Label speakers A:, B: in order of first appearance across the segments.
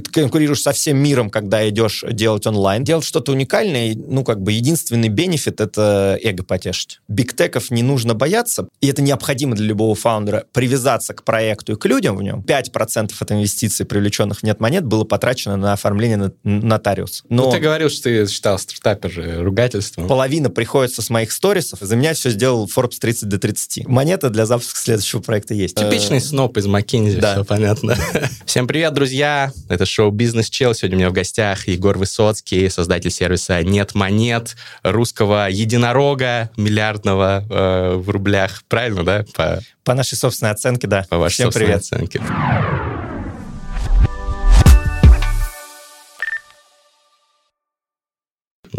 A: ты конкурируешь со всем миром, когда идешь делать онлайн. Делать что-то уникальное, ну, как бы единственный бенефит — это эго потешить. Бигтеков не нужно бояться, и это необходимо для любого фаундера, привязаться к проекту и к людям в нем. 5% от инвестиций, привлеченных в нет монет, было потрачено на оформление нотариуса.
B: Но ну, ты говорил, что ты считал стартапер же ругательством.
A: Половина приходится с моих сторисов. За меня все сделал Forbes 30 до 30. Монета для запуска следующего проекта есть.
B: Типичный сноп из McKinsey, да. все понятно. Всем привет, друзья! Это шоу «Бизнес Чел». Сегодня у меня в гостях Егор Высоцкий, создатель сервиса «Нет монет», русского единорога миллиардного э, в рублях. Правильно, да?
A: По, По нашей собственной оценке, да.
B: По вашей
A: Всем
B: собственной
A: привет.
B: оценке.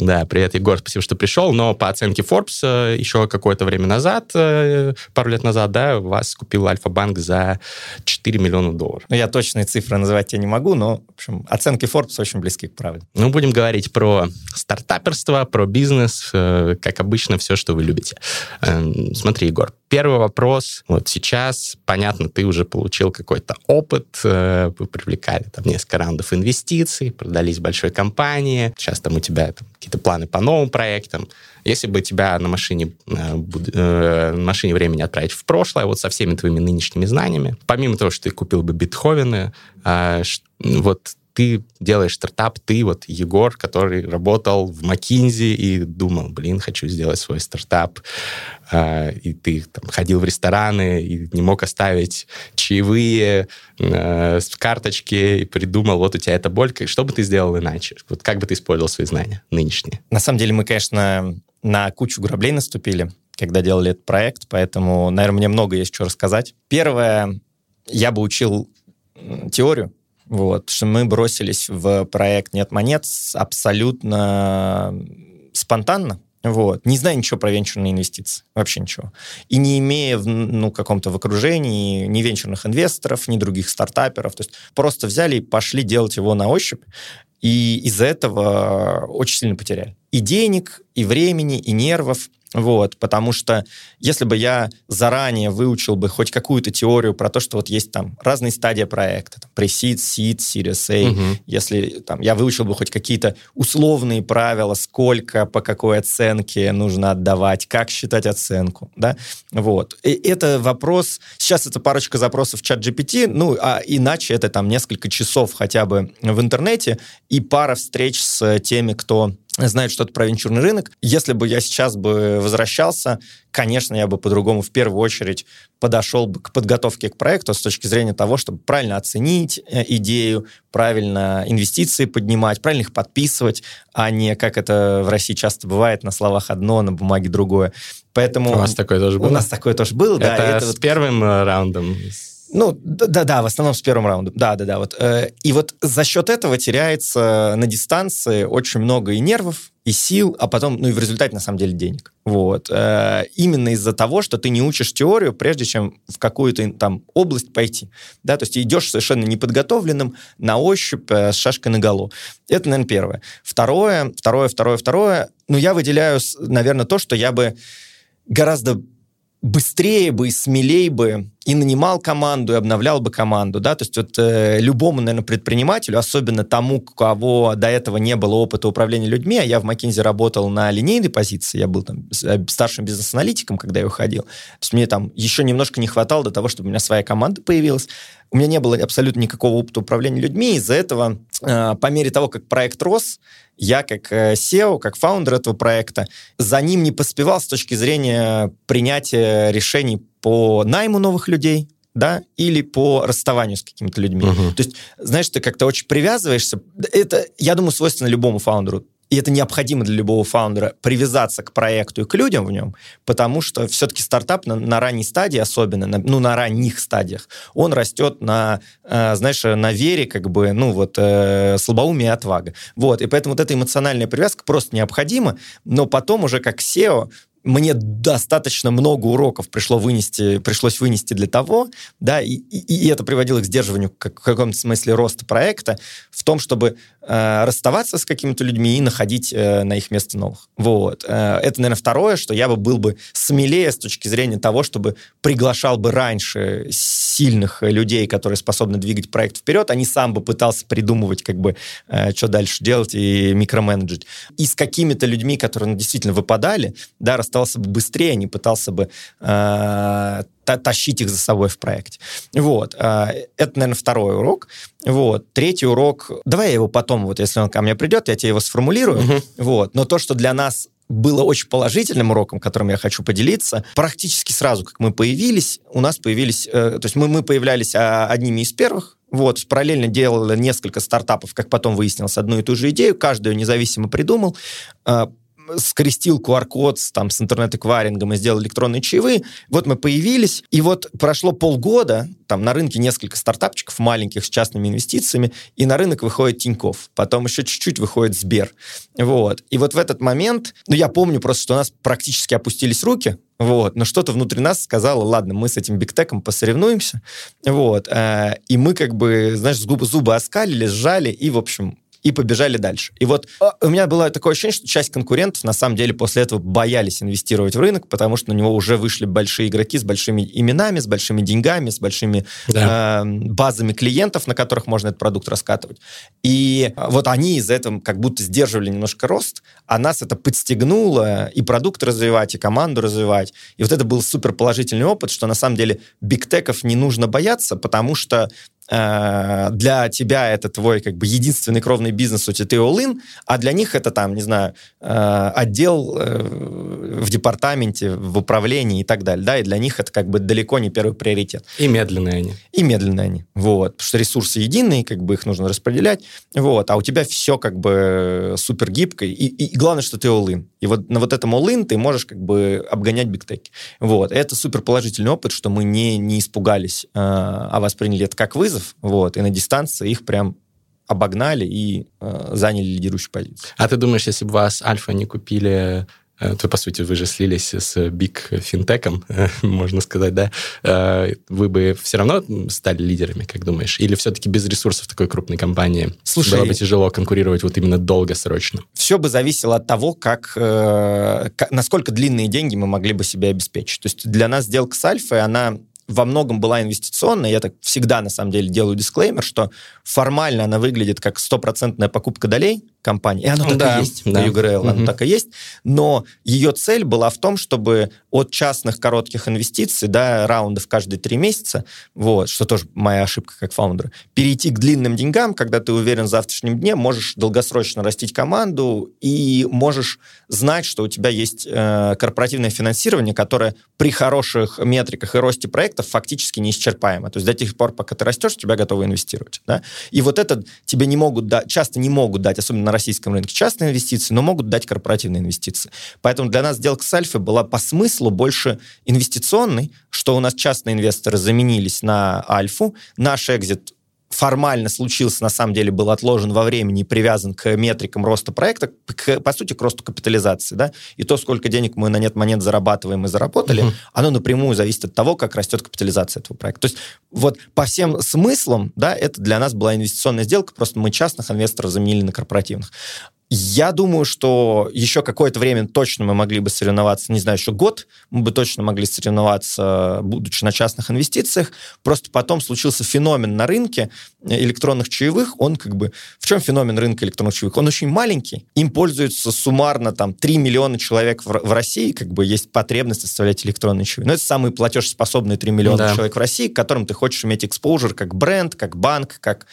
B: Да, привет, Егор, спасибо, что пришел. Но по оценке Forbes э, еще какое-то время назад, э, пару лет назад, да, вас купил Альфа-банк за 4 миллиона долларов.
A: Ну, я точные цифры называть тебе не могу, но, в общем, оценки Forbes очень близки к правде.
B: Ну, будем говорить про стартаперство, про бизнес, э, как обычно, все, что вы любите. Эм, смотри, Егор, первый вопрос. Вот сейчас, понятно, ты уже получил какой-то опыт, вы привлекали там несколько раундов инвестиций, продались большой компании, сейчас там у тебя там, какие-то планы по новым проектам. Если бы тебя на машине, э, э, на машине времени отправить в прошлое, вот со всеми твоими нынешними знаниями, помимо того, что ты купил бы битховены, э, вот ты делаешь стартап, ты вот Егор, который работал в McKinsey и думал, блин, хочу сделать свой стартап, а, и ты там, ходил в рестораны и не мог оставить чаевые э, с карточки и придумал, вот у тебя эта боль, что бы ты сделал иначе? Вот как бы ты использовал свои знания нынешние?
A: На самом деле мы, конечно, на кучу граблей наступили, когда делали этот проект, поэтому, наверное, мне много есть что рассказать. Первое, я бы учил теорию, вот, что мы бросились в проект «Нет монет» абсолютно спонтанно, вот. Не зная ничего про венчурные инвестиции. Вообще ничего. И не имея в ну, каком-то в окружении ни венчурных инвесторов, ни других стартаперов. То есть просто взяли и пошли делать его на ощупь. И из-за этого очень сильно потеряли. И денег, и времени, и нервов. Вот, потому что если бы я заранее выучил бы хоть какую-то теорию про то, что вот есть там разные стадии проекта, там, pre-seed, seed, series A, угу. если там я выучил бы хоть какие-то условные правила, сколько, по какой оценке нужно отдавать, как считать оценку, да, вот. И это вопрос, сейчас это парочка запросов в чат GPT, ну, а иначе это там несколько часов хотя бы в интернете и пара встреч с теми, кто знает что-то про венчурный рынок. Если бы я сейчас бы возвращался, конечно, я бы по-другому в первую очередь подошел бы к подготовке к проекту с точки зрения того, чтобы правильно оценить э, идею, правильно инвестиции поднимать, правильно их подписывать, а не, как это в России часто бывает, на словах одно, на бумаге другое. Поэтому...
B: У вас такое тоже было?
A: У нас такое тоже было,
B: это
A: да.
B: Это с вот... первым э, раундом?
A: Ну, да-да, в основном с первым раундом. Да-да-да. Вот. Э, и вот за счет этого теряется на дистанции очень много и нервов, и сил, а потом, ну и в результате, на самом деле, денег. Вот. Э, именно из-за того, что ты не учишь теорию, прежде чем в какую-то там область пойти. Да, то есть идешь совершенно неподготовленным, на ощупь, э, с шашкой на голову. Это, наверное, первое. Второе, второе, второе, второе. Ну, я выделяю, наверное, то, что я бы гораздо быстрее бы и смелее бы и нанимал команду, и обновлял бы команду, да, то есть вот э, любому, наверное, предпринимателю, особенно тому, у кого до этого не было опыта управления людьми, а я в McKinsey работал на линейной позиции, я был там э, старшим бизнес-аналитиком, когда я уходил, то есть мне там еще немножко не хватало до того, чтобы у меня своя команда появилась, у меня не было абсолютно никакого опыта управления людьми, из-за этого э, по мере того, как проект рос, я как э, SEO, как фаундер этого проекта, за ним не поспевал с точки зрения принятия решений по найму новых людей, да, или по расставанию с какими-то людьми. Uh-huh. То есть, знаешь, ты как-то очень привязываешься. Это, я думаю, свойственно любому фаундеру и это необходимо для любого фаундера, привязаться к проекту и к людям в нем, потому что все-таки стартап на, на ранней стадии, особенно, на, ну, на ранних стадиях, он растет на, э, знаешь, на вере, как бы, ну, вот, э, слабоумие и отвага. Вот, и поэтому вот эта эмоциональная привязка просто необходима, но потом уже как SEO мне достаточно много уроков пришло вынести, пришлось вынести для того, да, и, и, и это приводило к сдерживанию как, в каком-то смысле роста проекта, в том, чтобы э, расставаться с какими-то людьми и находить э, на их место новых. Вот. Э, это, наверное, второе, что я бы был бы смелее с точки зрения того, чтобы приглашал бы раньше сильных людей, которые способны двигать проект вперед, а не сам бы пытался придумывать, как бы, э, что дальше делать и микроменеджить. И с какими-то людьми, которые ну, действительно выпадали, да, расставался бы быстрее, не пытался бы э, тащить их за собой в проекте. Вот. Э, это, наверное, второй урок. Вот. Третий урок... Давай я его потом, вот если он ко мне придет, я тебе его сформулирую. Угу. Вот. Но то, что для нас было очень положительным уроком, которым я хочу поделиться. Практически сразу, как мы появились, у нас появились... Э, то есть мы, мы появлялись а, одними из первых, вот, параллельно делали несколько стартапов, как потом выяснилось, одну и ту же идею, каждую независимо придумал. Э, скрестил QR-код с, там, с интернет-эквайрингом и сделал электронные чаевые. Вот мы появились, и вот прошло полгода, там на рынке несколько стартапчиков маленьких с частными инвестициями, и на рынок выходит Тиньков. Потом еще чуть-чуть выходит Сбер. Вот. И вот в этот момент, ну, я помню просто, что у нас практически опустились руки, вот, но что-то внутри нас сказало, ладно, мы с этим бигтеком посоревнуемся, вот, э, и мы как бы, знаешь, зубы, зубы оскалили, сжали, и, в общем, и побежали дальше. И вот а, у меня было такое ощущение, что часть конкурентов на самом деле после этого боялись инвестировать в рынок, потому что на него уже вышли большие игроки с большими именами, с большими деньгами, с большими да. э, базами клиентов, на которых можно этот продукт раскатывать. И вот они из этого как будто сдерживали немножко рост, а нас это подстегнуло и продукт развивать, и команду развивать. И вот это был супер положительный опыт, что на самом деле бигтеков не нужно бояться, потому что Э, для тебя это твой как бы единственный кровный бизнес, у тебя ты all-in, а для них это там, не знаю, э, отдел э, в департаменте, в управлении и так далее, да, и для них это как бы далеко не первый приоритет.
B: И медленные они.
A: И медленные они, вот, потому что ресурсы единые, как бы их нужно распределять, вот, а у тебя все как бы супер гибко, и, и, и главное, что ты all-in. И вот на вот этом all-in ты можешь как бы обгонять бигтеки. Вот, это супер положительный опыт, что мы не, не испугались, а восприняли это как вызов, вызов, вот, и на дистанции их прям обогнали и э, заняли лидирующую позицию.
B: А ты думаешь, если бы вас Альфа не купили, э, то, по сути, вы же слились с Биг Финтеком, можно сказать, да, э, вы бы все равно стали лидерами, как думаешь? Или все-таки без ресурсов такой крупной компании Слушай, было бы тяжело конкурировать вот именно долгосрочно?
A: Все бы зависело от того, как, э, как, насколько длинные деньги мы могли бы себе обеспечить. То есть для нас сделка с Альфой, она во многом была инвестиционная. Я так всегда, на самом деле, делаю дисклеймер, что формально она выглядит как стопроцентная покупка долей, компании. И оно так да, и есть да. по UGRL, угу. оно так и есть. Но ее цель была в том, чтобы от частных коротких инвестиций, да, раундов каждые три месяца, вот, что тоже моя ошибка как фаундера, перейти к длинным деньгам, когда ты уверен в завтрашнем дне, можешь долгосрочно растить команду и можешь знать, что у тебя есть э, корпоративное финансирование, которое при хороших метриках и росте проектов фактически неисчерпаемо. То есть до тех пор, пока ты растешь, тебя готовы инвестировать. Да? И вот это тебе не могут дать, часто не могут дать, особенно на российском рынке частные инвестиции, но могут дать корпоративные инвестиции. Поэтому для нас сделка с Альфой была по смыслу больше инвестиционной, что у нас частные инвесторы заменились на Альфу, наш экзит формально случился, на самом деле был отложен во времени и привязан к метрикам роста проекта, к, по сути, к росту капитализации, да, и то, сколько денег мы на нет монет зарабатываем и заработали, uh-huh. оно напрямую зависит от того, как растет капитализация этого проекта. То есть вот по всем смыслам, да, это для нас была инвестиционная сделка, просто мы частных инвесторов заменили на корпоративных. Я думаю, что еще какое-то время точно мы могли бы соревноваться, не знаю, еще год, мы бы точно могли соревноваться, будучи на частных инвестициях. Просто потом случился феномен на рынке электронных чаевых. Он как бы... В чем феномен рынка электронных чаевых? Он очень маленький. Им пользуются суммарно там 3 миллиона человек в, в России, как бы есть потребность оставлять электронные чаевые. Но это самые платежеспособные 3 миллиона да. человек в России, к которым ты хочешь иметь экспозер как бренд, как банк, как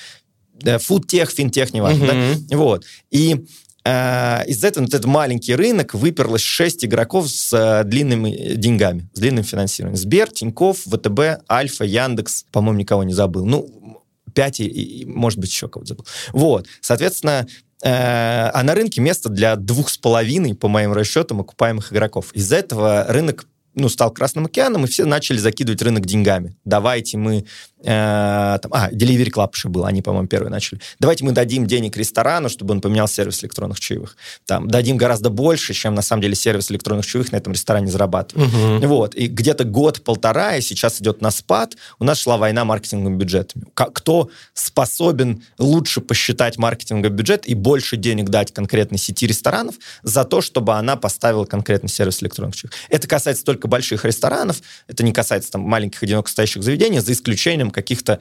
A: фудтех, финтех, неважно. Uh-huh. Да? Вот. И э, из-за этого вот этот маленький рынок выперлось 6 игроков с э, длинными деньгами, с длинным финансированием. Сбер, Тиньков, ВТБ, Альфа, Яндекс, по-моему, никого не забыл. Ну, 5 и, и может быть, еще кого-то забыл. Вот. Соответственно, э, а на рынке место для двух с половиной, по моим расчетам, окупаемых игроков. Из-за этого рынок ну, стал Красным океаном, и все начали закидывать рынок деньгами. Давайте мы... Э, там, а, Delivery Club еще был, они, по-моему, первые начали. Давайте мы дадим денег ресторану, чтобы он поменял сервис электронных чаевых. Там, дадим гораздо больше, чем, на самом деле, сервис электронных чаевых на этом ресторане зарабатывает. Угу. Вот. И где-то год-полтора, и сейчас идет на спад, у нас шла война маркетинговыми бюджетами. Кто способен лучше посчитать маркетинговый бюджет и больше денег дать конкретной сети ресторанов за то, чтобы она поставила конкретный сервис электронных чаевых. Это касается только только больших ресторанов, это не касается там маленьких одиноко стоящих заведений, за исключением каких-то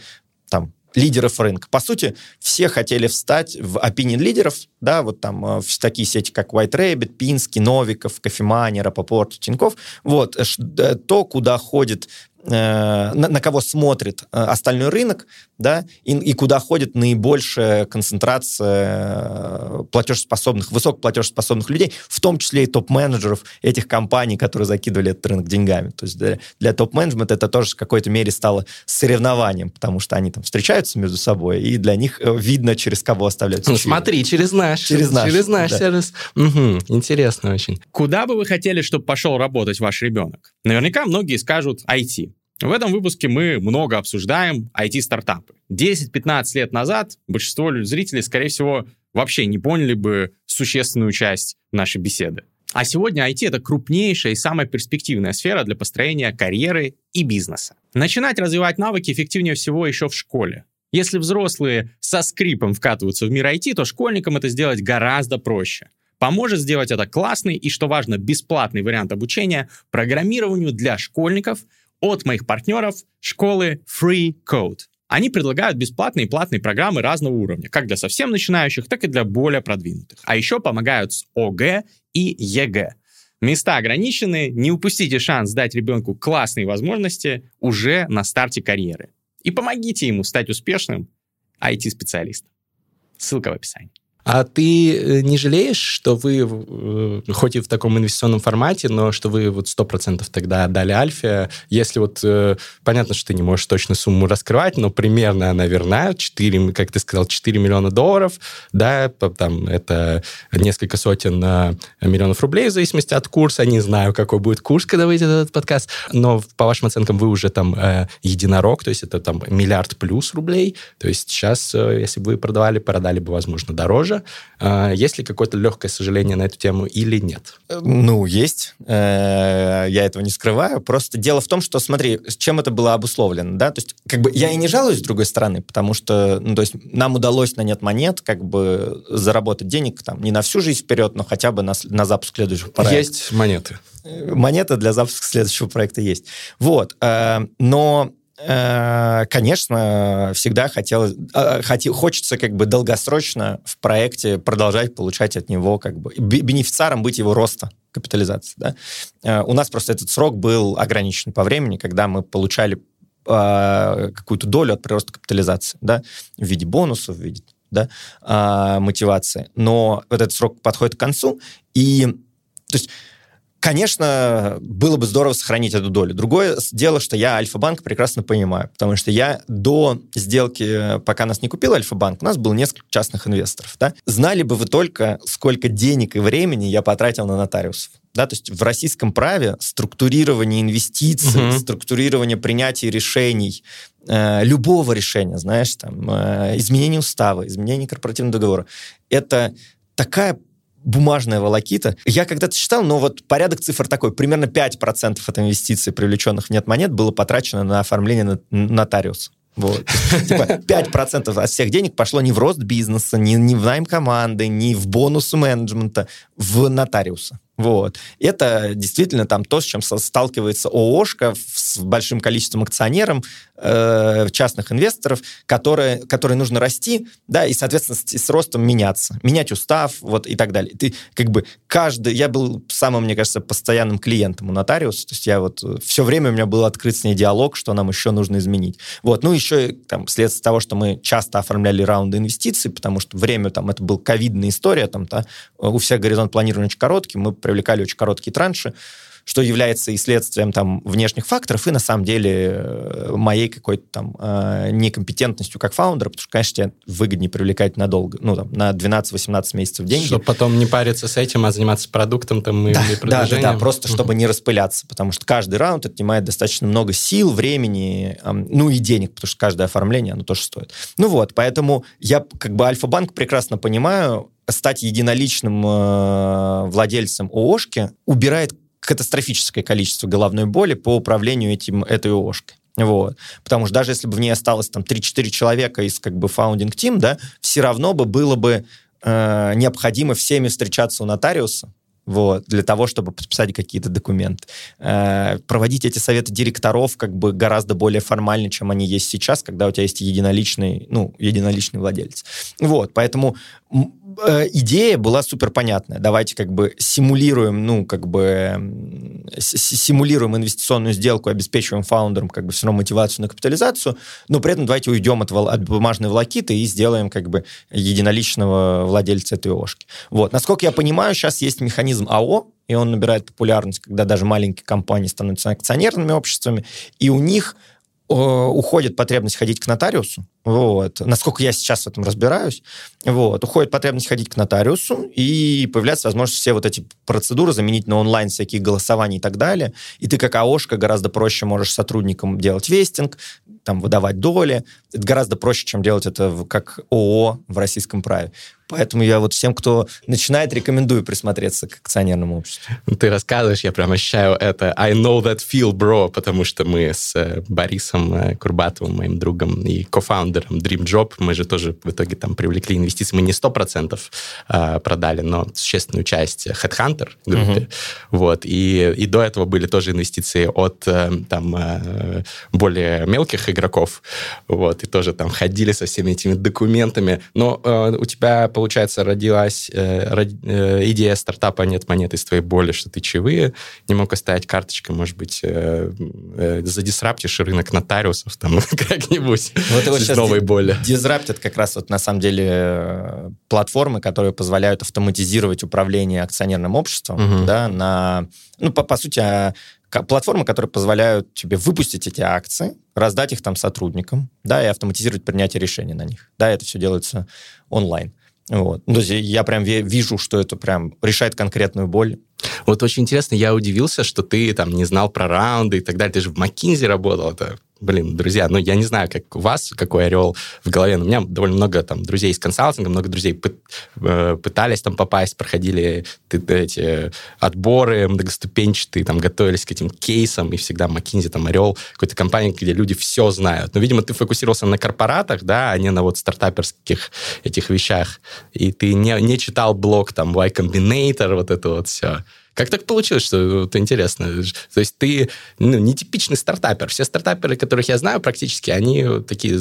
A: там лидеров рынка. По сути, все хотели встать в opinion лидеров, да, вот там э, в такие сети, как White Rabbit, Пинский, Новиков, Кофемани, Рапопорт, Тиньков. Вот, э, то, куда ходит Э, на, на кого смотрит э, остальной рынок, да, и, и куда ходит наибольшая концентрация э, платежеспособных, высокоплатежеспособных людей, в том числе и топ-менеджеров этих компаний, которые закидывали этот рынок деньгами. То есть для, для топ-менеджмента это тоже в какой-то мере стало соревнованием, потому что они там встречаются между собой, и для них видно, через кого оставляют.
B: Ну, смотри, через наш. Через наш. Через наш да. сервис. Угу, интересно очень.
C: Куда бы вы хотели, чтобы пошел работать ваш ребенок? Наверняка многие скажут IT. В этом выпуске мы много обсуждаем IT-стартапы. 10-15 лет назад большинство зрителей, скорее всего, вообще не поняли бы существенную часть нашей беседы. А сегодня IT — это крупнейшая и самая перспективная сфера для построения карьеры и бизнеса. Начинать развивать навыки эффективнее всего еще в школе. Если взрослые со скрипом вкатываются в мир IT, то школьникам это сделать гораздо проще. Поможет сделать это классный и, что важно, бесплатный вариант обучения программированию для школьников — от моих партнеров школы Free Code. Они предлагают бесплатные и платные программы разного уровня, как для совсем начинающих, так и для более продвинутых. А еще помогают с ОГЭ и ЕГЭ. Места ограничены, не упустите шанс дать ребенку классные возможности уже на старте карьеры. И помогите ему стать успешным IT-специалистом. Ссылка в описании.
B: А ты э, не жалеешь, что вы, э, хоть и в таком инвестиционном формате, но что вы вот 100% тогда отдали Альфе, если вот, э, понятно, что ты не можешь точно сумму раскрывать, но примерно она верна, 4, как ты сказал, 4 миллиона долларов, да, там это несколько сотен миллионов рублей в зависимости от курса, не знаю, какой будет курс, когда выйдет этот подкаст, но по вашим оценкам вы уже там единорог, то есть это там миллиард плюс рублей, то есть сейчас, если бы вы продавали, продали бы, возможно, дороже, тоже. А, есть ли какое-то легкое сожаление на эту тему или нет?
A: Ну, есть. Э, я этого не скрываю. Просто дело в том, что, смотри, с чем это было обусловлено, да? То есть, как бы, я и не жалуюсь с другой стороны, потому что, ну, то есть, нам удалось на нет монет, как бы, заработать денег, там, не на всю жизнь вперед, но хотя бы на, на запуск следующего проекта.
B: Есть монеты.
A: Э, монеты для запуска следующего проекта есть. Вот. Э, но Э, конечно, всегда хотелось, э, хочется как бы долгосрочно в проекте продолжать получать от него как бы бенефициаром быть его роста капитализации. Да? Э, у нас просто этот срок был ограничен по времени, когда мы получали какую-то долю от прироста капитализации, да, в виде бонусов, в виде да, мотивации. Но вот этот срок подходит к концу, и то есть Конечно, было бы здорово сохранить эту долю. Другое дело, что я Альфа-банк прекрасно понимаю, потому что я до сделки, пока нас не купил Альфа-банк, у нас было несколько частных инвесторов. Да? Знали бы вы только, сколько денег и времени я потратил на нотариусов. Да, то есть в российском праве структурирование инвестиций, угу. структурирование принятия решений, э, любого решения, знаешь, там, э, изменение устава, изменение корпоративного договора, это такая бумажная волокита. Я когда-то считал, но вот порядок цифр такой. Примерно 5% от инвестиций, привлеченных в нет монет, было потрачено на оформление нотариуса. Вот. Типа 5% от всех денег пошло не в рост бизнеса, не, не в найм команды, не в бонусы менеджмента, в нотариуса. Вот. Это действительно там то, с чем сталкивается ООшка с большим количеством акционеров, э, частных инвесторов, которые, которые нужно расти, да, и, соответственно, с, с ростом меняться, менять устав, вот, и так далее. Ты, как бы, каждый... Я был самым, мне кажется, постоянным клиентом у нотариуса, то есть я вот... Все время у меня был открыт с ней диалог, что нам еще нужно изменить. Вот, ну, еще, там, вследствие того, что мы часто оформляли раунды инвестиций, потому что время, там, это был ковидная история, там, да, у всех горизонт планирования очень короткий, мы привлекали очень короткие транши, что является и следствием там внешних факторов, и на самом деле э, моей какой-то там э, некомпетентностью как фаундера, потому что, конечно, тебе выгоднее привлекать надолго, ну, там, на 12-18 месяцев деньги.
B: Чтобы потом не париться с этим, а заниматься продуктом там и
A: да. Да, да, да, просто чтобы не распыляться, потому что каждый раунд отнимает достаточно много сил, времени, ну и денег, потому что каждое оформление, оно тоже стоит. Ну вот, поэтому я как бы Альфа-банк прекрасно понимаю, стать единоличным э, владельцем ООшки убирает катастрофическое количество головной боли по управлению этим, этой ООшкой. Вот. Потому что даже если бы в ней осталось там 3-4 человека из как бы founding team, да, все равно бы было бы э, необходимо всеми встречаться у нотариуса, вот, для того, чтобы подписать какие-то документы. Э, проводить эти советы директоров как бы гораздо более формально, чем они есть сейчас, когда у тебя есть единоличный, ну, единоличный владелец. Вот, поэтому Э, идея была супер понятная. Давайте как бы симулируем, ну, как бы симулируем инвестиционную сделку, обеспечиваем фаундерам как бы все равно мотивацию на капитализацию, но при этом давайте уйдем от, от бумажной волокиты и сделаем как бы единоличного владельца этой ОшКи. Вот. Насколько я понимаю, сейчас есть механизм АО, и он набирает популярность, когда даже маленькие компании становятся акционерными обществами, и у них э, уходит потребность ходить к нотариусу, вот. Насколько я сейчас в этом разбираюсь, вот. уходит потребность ходить к нотариусу, и появляется возможность все вот эти процедуры заменить на онлайн, всякие голосования и так далее. И ты как АОшка гораздо проще можешь сотрудникам делать вестинг, там, выдавать доли. Это гораздо проще, чем делать это как ООО в российском праве. Поэтому я вот всем, кто начинает, рекомендую присмотреться к акционерному обществу.
B: Ты рассказываешь, я прям ощущаю это I know that feel, bro, потому что мы с э, Борисом э, Курбатовым, моим другом и кофаундером Dream Job, мы же тоже в итоге там привлекли инвестиции. Мы не 100% а, продали, но существенную часть Headhunter группе. Uh-huh. Вот. И, и до этого были тоже инвестиции от э, там более мелких игроков. Вот. И тоже там ходили со всеми этими документами. Но у тебя получается, родилась э, род, э, идея стартапа «Нет монет» из твоей боли, что ты чаевые не мог оставить карточкой, может быть, э, э, задисраптишь рынок нотариусов там как-нибудь вот вот из новой боли.
A: Дизраптят как раз вот на самом деле э, платформы, которые позволяют автоматизировать управление акционерным обществом, угу. да, на, ну, по, по сути, а, платформы, которые позволяют тебе выпустить эти акции, раздать их там сотрудникам, да, и автоматизировать принятие решений на них. Да, это все делается онлайн. Вот. Ну, то есть я прям вижу, что это прям решает конкретную боль.
B: Вот очень интересно, я удивился, что ты там не знал про раунды и так далее. Ты же в McKinsey работал, это блин, друзья, ну, я не знаю, как у вас, какой орел в голове, но у меня довольно много там друзей из консалтинга, много друзей э, пытались там попасть, проходили эти отборы многоступенчатые, там готовились к этим кейсам, и всегда McKinsey, там, орел, какой-то компании, где люди все знают. Но, видимо, ты фокусировался на корпоратах, да, а не на вот стартаперских этих вещах, и ты не, не читал блог там Y Combinator, вот это вот все. Как так получилось, что это интересно? То есть ты ну, нетипичный стартапер. Все стартаперы, которых я знаю практически, они такие...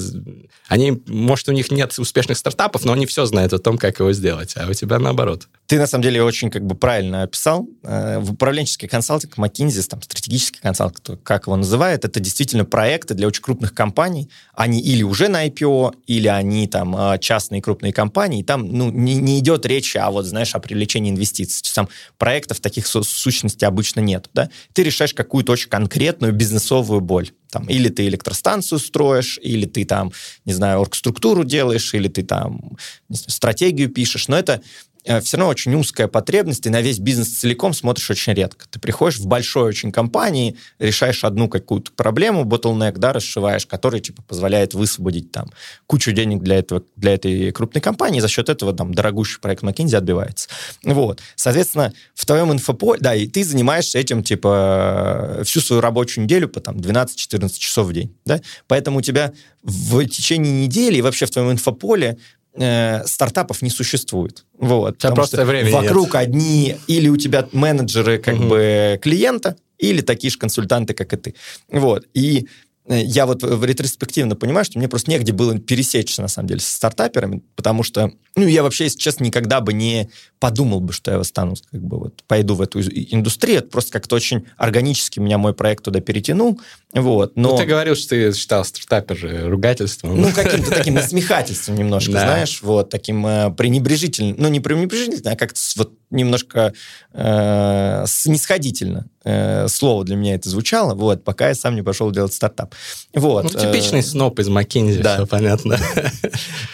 B: Они, может, у них нет успешных стартапов, но они все знают о том, как его сделать. А у тебя наоборот.
A: Ты, на самом деле, очень как бы правильно описал. Э, в управленческий консалтинг, McKinsey, там, стратегический консалтинг, как его называют, это действительно проекты для очень крупных компаний. Они или уже на IPO, или они там э, частные крупные компании. там ну, не, не идет речь о, вот, знаешь, о привлечении инвестиций. Там проектов таких сущностей обычно нет. Да? Ты решаешь какую-то очень конкретную бизнесовую боль. Там, или ты электростанцию строишь, или ты там, не знаю, оргструктуру делаешь, или ты там знаю, стратегию пишешь. Но это все равно очень узкая потребность, и на весь бизнес целиком смотришь очень редко. Ты приходишь в большой очень компании, решаешь одну какую-то проблему, bottleneck, да, расшиваешь, который, типа, позволяет высвободить там кучу денег для, этого, для этой крупной компании, и за счет этого там дорогущий проект McKinsey отбивается. Вот. Соответственно, в твоем инфополе, да, и ты занимаешься этим, типа, всю свою рабочую неделю по там 12-14 часов в день, да, поэтому у тебя в течение недели и вообще в твоем инфополе э, стартапов не существует. Вот,
B: потому просто времени
A: вокруг
B: нет.
A: одни или у тебя менеджеры как угу. бы клиента, или такие же консультанты, как и ты. Вот. И э, я вот в ретроспективно понимаю, что мне просто негде было пересечься, на самом деле, со стартаперами, потому что, ну, я вообще, если честно, никогда бы не подумал бы, что я стану, как бы, вот, пойду в эту индустрию. Это просто как-то очень органически меня мой проект туда перетянул, Вот, но...
B: Ну, ты говорил, что ты считал стартапер же ругательством.
A: Ну, каким-то таким насмехательством немножко,
B: Да.
A: знаешь, вот, таким э, пренебрежительным, ну, не пренебрежительно, а как-то вот немножко э, снисходительно э, слово для меня это звучало, вот, пока я сам не пошел делать стартап. Вот.
B: Ну, типичный
A: э,
B: сноп из Маккензи,
A: да.
B: все понятно.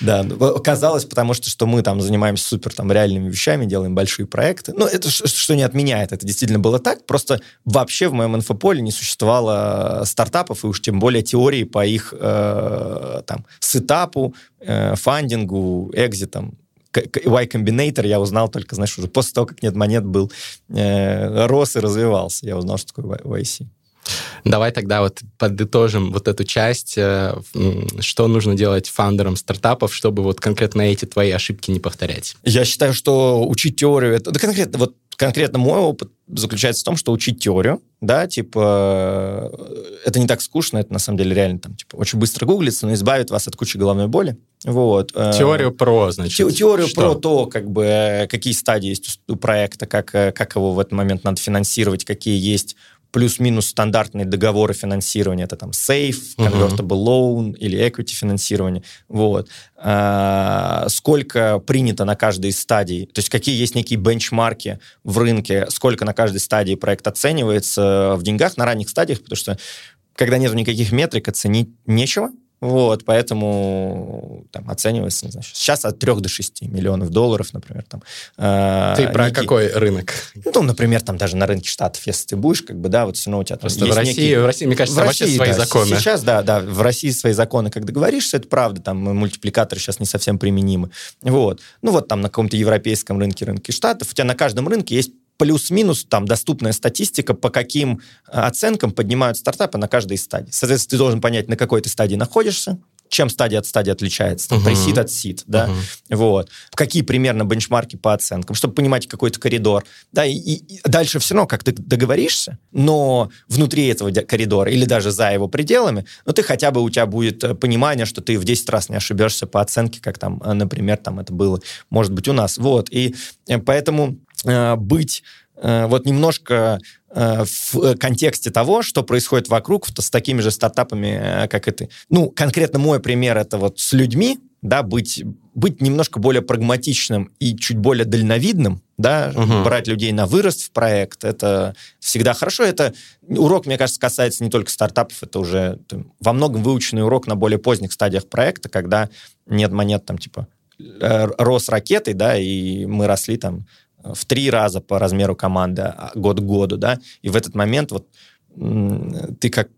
A: Да, ну, казалось, потому что, что мы там занимаемся супер там реальными вещами, делаем большие проекты. Ну, это что не отменяет, это действительно было так. Просто вообще в моем инфополе не существовало стартапов, и уж тем более теории по их э, там сетапу, э, фандингу, экзитам. Y Combinator я узнал только, знаешь, уже после того, как нет монет был, э, рос и развивался. Я узнал, что такое YC.
B: Давай тогда вот подытожим вот эту часть. э, Что нужно делать фаундерам стартапов, чтобы вот конкретно эти твои ошибки не повторять?
A: Я считаю, что учить теорию, это да, конкретно, вот конкретно мой опыт заключается в том, что учить теорию, да, типа, э, это не так скучно, это на самом деле реально там, типа, очень быстро гуглится, но избавит вас от кучи головной боли, вот. э,
B: Теорию про, значит.
A: Те- Теорию
B: что?
A: про то, как бы, какие стадии есть у проекта, как, как его в этот момент надо финансировать, какие есть плюс-минус стандартные договоры финансирования. Это там
B: Мгм.
A: convertible loan или equity финансирование. Вот. А, сколько принято на каждой из стадий, то есть какие есть некие бенчмарки в рынке, сколько на каждой стадии проект оценивается в деньгах на ранних стадиях, потому что когда нет никаких метрик, оценить нечего. Вот, поэтому там оценивается, не знаю, сейчас от 3 до 6 миллионов долларов, например. Там, э,
B: Ты про
A: некий-
B: какой рынок?
A: Ну, например, там даже на рынке Штатов, если ты будешь, как бы, да, вот все равно у тебя там
B: Просто в
A: есть
B: России,
A: некий-
B: в России, мне кажется,
A: в
B: вообще
A: России,
B: свои
A: да,
B: законы.
A: Сейчас, да, да, в России свои законы, как договоришься, это правда, там мультипликаторы сейчас не совсем применимы. Вот. Ну вот там на каком-то европейском рынке, рынке Штатов, у тебя на каждом рынке есть плюс-минус там доступная статистика, по каким э, оценкам поднимают стартапы на каждой из стадий. Соответственно, ты должен понять, на какой ты стадии находишься, чем стадия от стадии отличается, там, пресид от сид, да,
B: Мгм.
A: вот. Какие примерно бенчмарки по оценкам, чтобы понимать какой-то коридор. Да, и, и- дальше все равно, как ты договоришься, но внутри этого коридора или даже за его пределами, ну, ты хотя бы, у тебя будет э, понимание, что ты в 10 раз не ошибешься по оценке, как там, э, например, там это было, может быть, у нас. Вот, и э, поэтому э, быть э, вот немножко в э, контексте того, что происходит вокруг с такими же стартапами, э, как и ты. Ну, конкретно мой пример это вот с людьми, да, быть, быть немножко более прагматичным и чуть более дальновидным, да,
B: Мгм.
A: брать людей на вырост в проект, это всегда хорошо. Это урок, мне кажется, касается не только стартапов, это уже там, во многом выученный урок на более поздних стадиях проекта, когда нет монет там типа э, рос ракетой, да, и мы росли там в три раза по размеру команды а, год к году, да, и в этот момент вот ты как...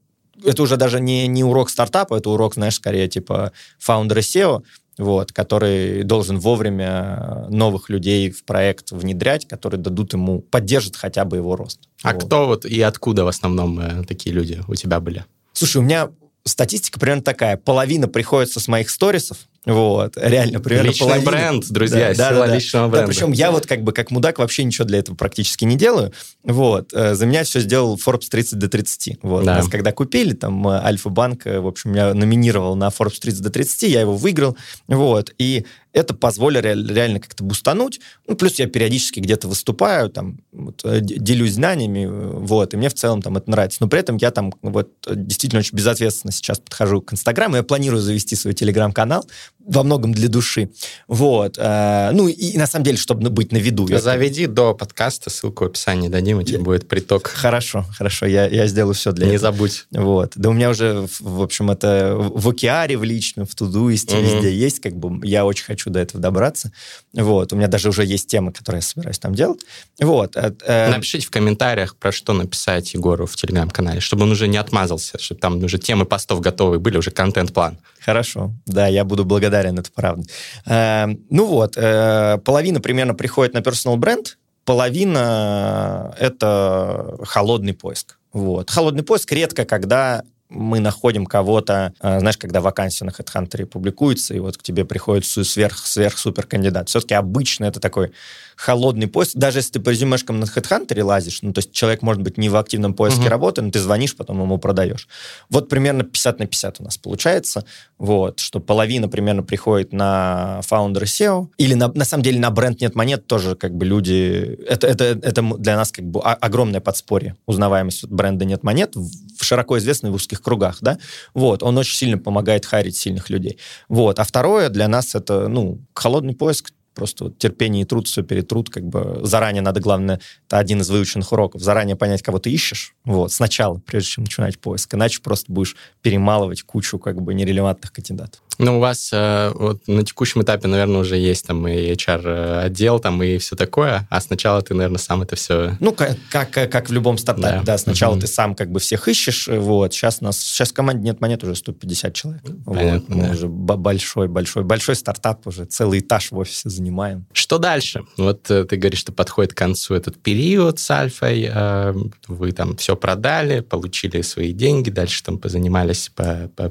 A: Это уже даже не, не урок стартапа, это урок, знаешь, скорее типа фаундера SEO, вот, который должен вовремя новых людей в проект внедрять, которые дадут ему, поддержат хотя бы его рост.
B: А
A: Вот.
B: кто вот и откуда в основном э, такие люди у тебя были?
A: Слушай, у меня статистика примерно такая. Половина приходится с моих сторисов, вот, реально, примерно
B: Личный
A: половина.
B: бренд, друзья, сила личного
A: Да,
B: бренда.
A: причем я вот как бы как мудак вообще ничего для этого практически не делаю. Вот. э, За меня все сделал Forbes 30 до 30. Вот.
B: Да.
A: Нас когда купили, там э, Альфа-банк, э, в общем, меня номинировал на Forbes 30 до 30, я его выиграл. Вот. И это позволило ре- реально как-то бустануть. Ну, плюс я периодически где-то выступаю, там, вот, э, делюсь знаниями, э, вот, и мне в целом там это нравится. Но при этом я там вот действительно очень безответственно сейчас подхожу к Инстаграму, я планирую завести свой Телеграм-канал, во многом для души. Вот. э, Ну, и, на самом деле, чтобы быть на виду. Я-
B: Заведи до подкаста, ссылку в описании дадим, и тебе будет приток.
A: Хорошо, хорошо, я, я сделаю все для
B: Не
A: этого.
B: забудь.
A: Вот. Да у меня уже, в общем, это в океаре в личном, в Тудуисте,
B: Мгм.
A: везде есть, как бы, я очень хочу до этого добраться. Вот. У меня даже уже есть темы, которые я собираюсь там делать. Вот. э, э,
B: Напишите в комментариях, про что написать Егору в телеграм-канале, чтобы он уже не отмазался, чтобы там уже темы постов готовы были, уже контент-план.
A: Хорошо, да, я буду благодарен, это правда. Э, ну вот, половина примерно приходит на personal бренд, половина — это холодный поиск. Вот. Холодный поиск редко, когда мы находим кого-то, э, знаешь, когда вакансия на HeadHunter публикуется, и вот к тебе приходит сверх-сверх-супер кандидат. Все-таки обычно это такой холодный поиск. Даже если ты по резюмешкам на HeadHunter лазишь, ну, то есть человек может быть не в активном поиске uh-huh. работы, но ты звонишь, потом ему продаешь. Вот примерно 50 на 50 у нас получается, вот, что половина примерно приходит на Founder SEO, или на, на самом деле на бренд нет монет тоже как бы люди... Это, это, это для нас как бы огромное подспорье, узнаваемость бренда нет монет, широко известный в узких кругах, да, вот, он очень сильно помогает харить сильных людей. Вот, а второе для нас это, ну, холодный поиск, Просто вот терпение и труд, все перетрут, как бы заранее надо, главное, это один из выученных уроков, заранее понять, кого ты ищешь, вот, сначала, прежде чем начинать поиск, иначе просто будешь перемалывать кучу как бы нерелевантных кандидатов.
B: Ну, у вас э, вот на текущем этапе, наверное, уже есть там и HR-отдел, там и все такое, а сначала ты, наверное, сам это все...
A: Ну, как, как, как в любом стартапе, да. да сначала mm-hmm. ты сам как бы всех ищешь, вот, сейчас у нас, сейчас в команде нет монет уже 150 человек. Понятно, вот, мы да. уже большой, большой, большой стартап уже, целый этаж в офисе занимаем.
B: Что дальше? Вот э, ты говоришь, что подходит к концу этот период с Альфой, э, вы там все продали, получили свои деньги, дальше там позанимались, по, по,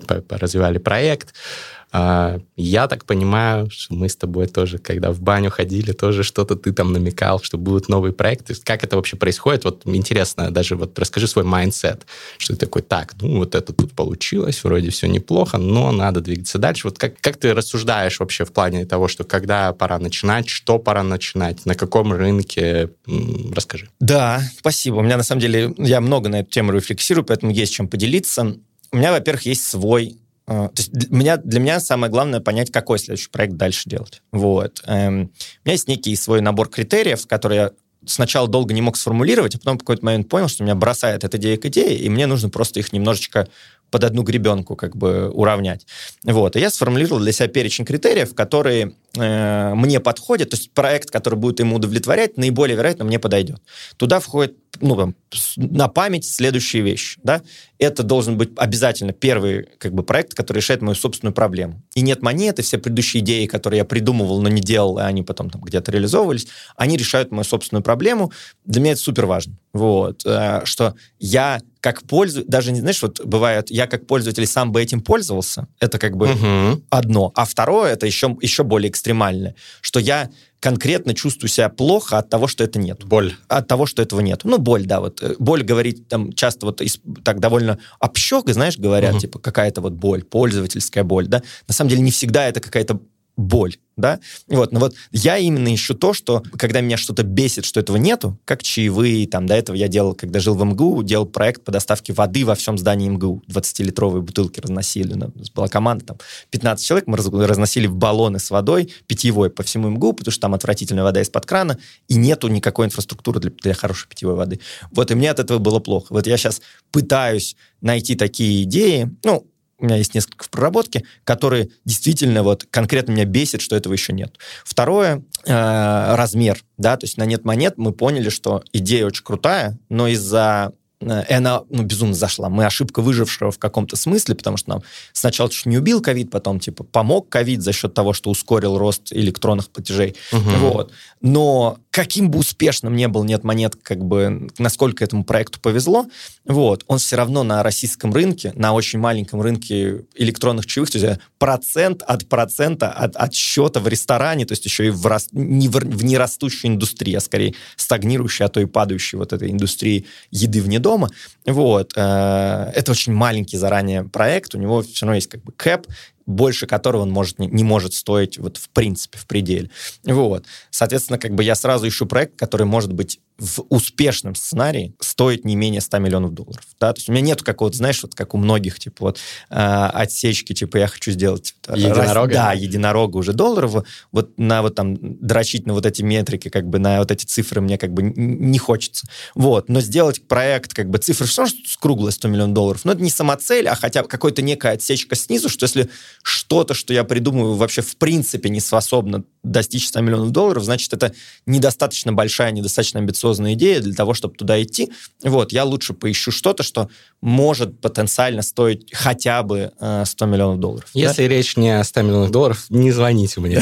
B: проект, я так понимаю, что мы с тобой тоже, когда в баню ходили, тоже что-то ты там намекал, что будут новые проекты. Как это вообще происходит? Вот интересно, даже вот расскажи свой mindset, что ты такой, так, ну вот это тут получилось, вроде все неплохо, но надо двигаться дальше. Вот как, как ты рассуждаешь вообще в плане того, что когда пора начинать, что пора начинать, на каком рынке? Расскажи.
A: Да, спасибо. У меня на самом деле, я много на эту тему рефлексирую, поэтому есть чем поделиться. У меня, во-первых, есть свой а, то есть для меня, для меня самое главное понять, какой следующий проект дальше делать. Вот. Эм, у меня есть некий свой набор критериев, которые я сначала долго не мог сформулировать, а потом в какой-то момент понял, что меня бросает эта идея к идее, и мне нужно просто их немножечко под одну гребенку как бы уравнять. Вот. И я сформулировал для себя перечень критериев, которые э, мне подходят, то есть проект, который будет ему удовлетворять, наиболее вероятно мне подойдет. Туда входит ну, там, на память следующие вещи. Да? Это должен быть обязательно первый как бы, проект, который решает мою собственную проблему. И нет монеты, все предыдущие идеи, которые я придумывал, но не делал, и они потом там где-то реализовывались, они решают мою собственную проблему. Для меня это супер важно. Вот. Э, что я как пользователь, даже не знаешь, вот бывает, я как пользователь сам бы этим пользовался, это как бы угу. одно. А второе, это еще, еще более экстремальное, что я конкретно чувствую себя плохо от того, что это нет.
B: Боль.
A: От того, что этого нет. Ну, боль, да, вот. Э, боль говорить там часто вот так довольно общего, знаешь, говорят, угу. типа какая-то вот боль, пользовательская боль, да. На самом деле не всегда это какая-то боль, да, вот, но вот я именно ищу то, что, когда меня что-то бесит, что этого нету, как чаевые, там, до этого я делал, когда жил в МГУ, делал проект по доставке воды во всем здании МГУ, 20-литровые бутылки разносили, у нас была команда, там, 15 человек, мы разносили в баллоны с водой, питьевой по всему МГУ, потому что там отвратительная вода из-под крана, и нету никакой инфраструктуры для, для хорошей питьевой воды. Вот, и мне от этого было плохо. Вот я сейчас пытаюсь найти такие идеи, ну, у меня есть несколько в проработке, которые действительно вот конкретно меня бесит, что этого еще нет. Второе э, размер, да, то есть на нет монет мы поняли, что идея очень крутая, но из-за Э, и она ну, безумно зашла. Мы ошибка выжившего в каком-то смысле, потому что нам сначала чуть не убил ковид, потом типа помог ковид за счет того, что ускорил рост электронных платежей. Угу. Вот. Но каким бы успешным не был нет монет, как бы насколько этому проекту повезло, вот, он все равно на российском рынке, на очень маленьком рынке электронных чаевых, то есть процент от процента от, от счета в ресторане, то есть еще и в, рас, не в, в нерастущей индустрии, а скорее стагнирующей, а то и падающей вот этой индустрии еды вне дома. Вот. Э, это очень маленький заранее проект, у него все равно есть как бы кэп, больше которого он может, не, не может стоить вот в принципе, в пределе. Вот. Соответственно, как бы я сразу ищу проект, который может быть в успешном сценарии стоит не менее 100 миллионов долларов. Да? То есть у меня нет какого-то, знаешь, вот как у многих, типа вот э, отсечки, типа я хочу сделать...
B: Типа, единорога?
A: да, единорога уже долларового. Вот на вот там дрочить на вот эти метрики, как бы на вот эти цифры мне как бы не хочется. Вот. Но сделать проект, как бы цифры все равно с круглой 100 миллионов долларов. Но это не самоцель, а хотя бы какая-то некая отсечка снизу, что если что-то, что я придумываю, вообще в принципе не способно достичь 100 миллионов долларов, значит, это недостаточно большая, недостаточно амбициозная амбициозная идея для того, чтобы туда идти. Вот, я лучше поищу что-то, что может потенциально стоить хотя бы э, 100 миллионов долларов.
B: Если да? речь не о 100 миллионах долларов, не звоните мне,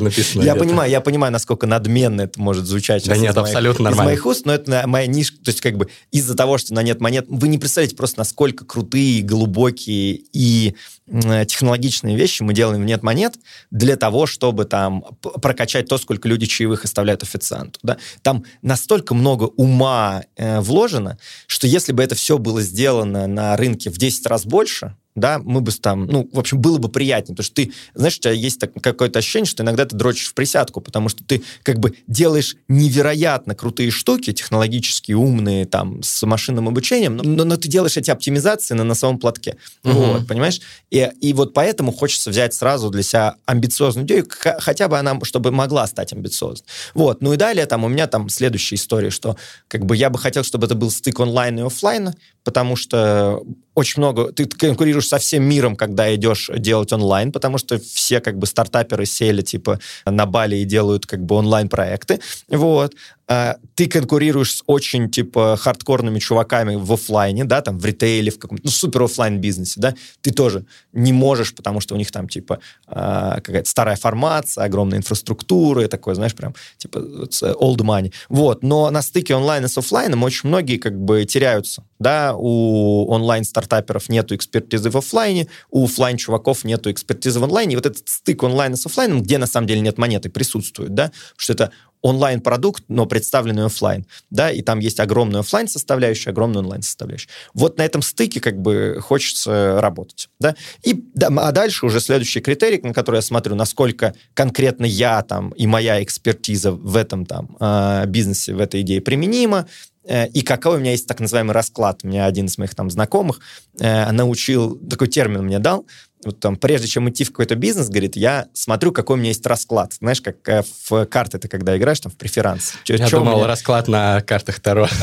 A: написано. Я понимаю, я понимаю, насколько надменно это может звучать.
B: Да нет, абсолютно нормально.
A: Из моих уст, но это моя ниша, то есть как бы из-за того, что на нет монет, вы не представляете просто, насколько крутые, глубокие и Э, технологичные вещи мы делаем в нет монет для того, чтобы там прокачать то, сколько люди чаевых оставляют официанту. Да? Там настолько много ума э, вложено, что если бы это все было сделано на рынке в 10 раз больше, да, мы бы там, ну, в общем, было бы приятнее, потому что ты, знаешь, у тебя есть так, какое-то ощущение, что иногда ты дрочишь в присядку, потому что ты как бы делаешь невероятно крутые штуки, технологически умные, там, с машинным обучением, но, но ты делаешь эти оптимизации на носовом платке, угу. вот, понимаешь? И, и вот поэтому хочется взять сразу для себя амбициозную идею, хотя бы она, чтобы могла стать амбициозной. Вот, ну и далее там у меня там следующая история, что как бы я бы хотел, чтобы это был стык онлайн и офлайна, потому что очень много, ты конкурируешь со всем миром, когда идешь делать онлайн, потому что все как бы стартаперы сели типа на Бали и делают как бы онлайн-проекты, вот. А, ты конкурируешь с очень, типа, хардкорными чуваками в офлайне, да, там, в ритейле, в каком-то, ну, супер офлайн бизнесе, да, ты тоже не можешь, потому что у них там, типа, а, какая-то старая формация, огромная инфраструктура, и такое, знаешь, прям, типа, old money. Вот, но на стыке онлайна с офлайном очень многие, как бы, теряются, да, у онлайн-стартаперов нету экспертизы в офлайне, у офлайн чуваков нету экспертизы в онлайне, и вот этот стык онлайна с офлайном, где на самом деле нет монеты, присутствует, да, что это онлайн-продукт, но представленный офлайн, да, и там есть огромная офлайн составляющая, огромная онлайн составляющая. Вот на этом стыке как бы хочется работать, да. И да, а дальше уже следующий критерий, на который я смотрю, насколько конкретно я там и моя экспертиза в этом там а, бизнесе, в этой идее применима, э, и какой у меня есть так называемый расклад. У меня один из моих там знакомых э, научил, такой термин мне дал, вот там, прежде чем идти в какой-то бизнес, говорит, я смотрю, какой у меня есть расклад. Знаешь, как э, в карты ты когда играешь, там, в преферанс.
B: Я думал, меня... расклад на картах Таро.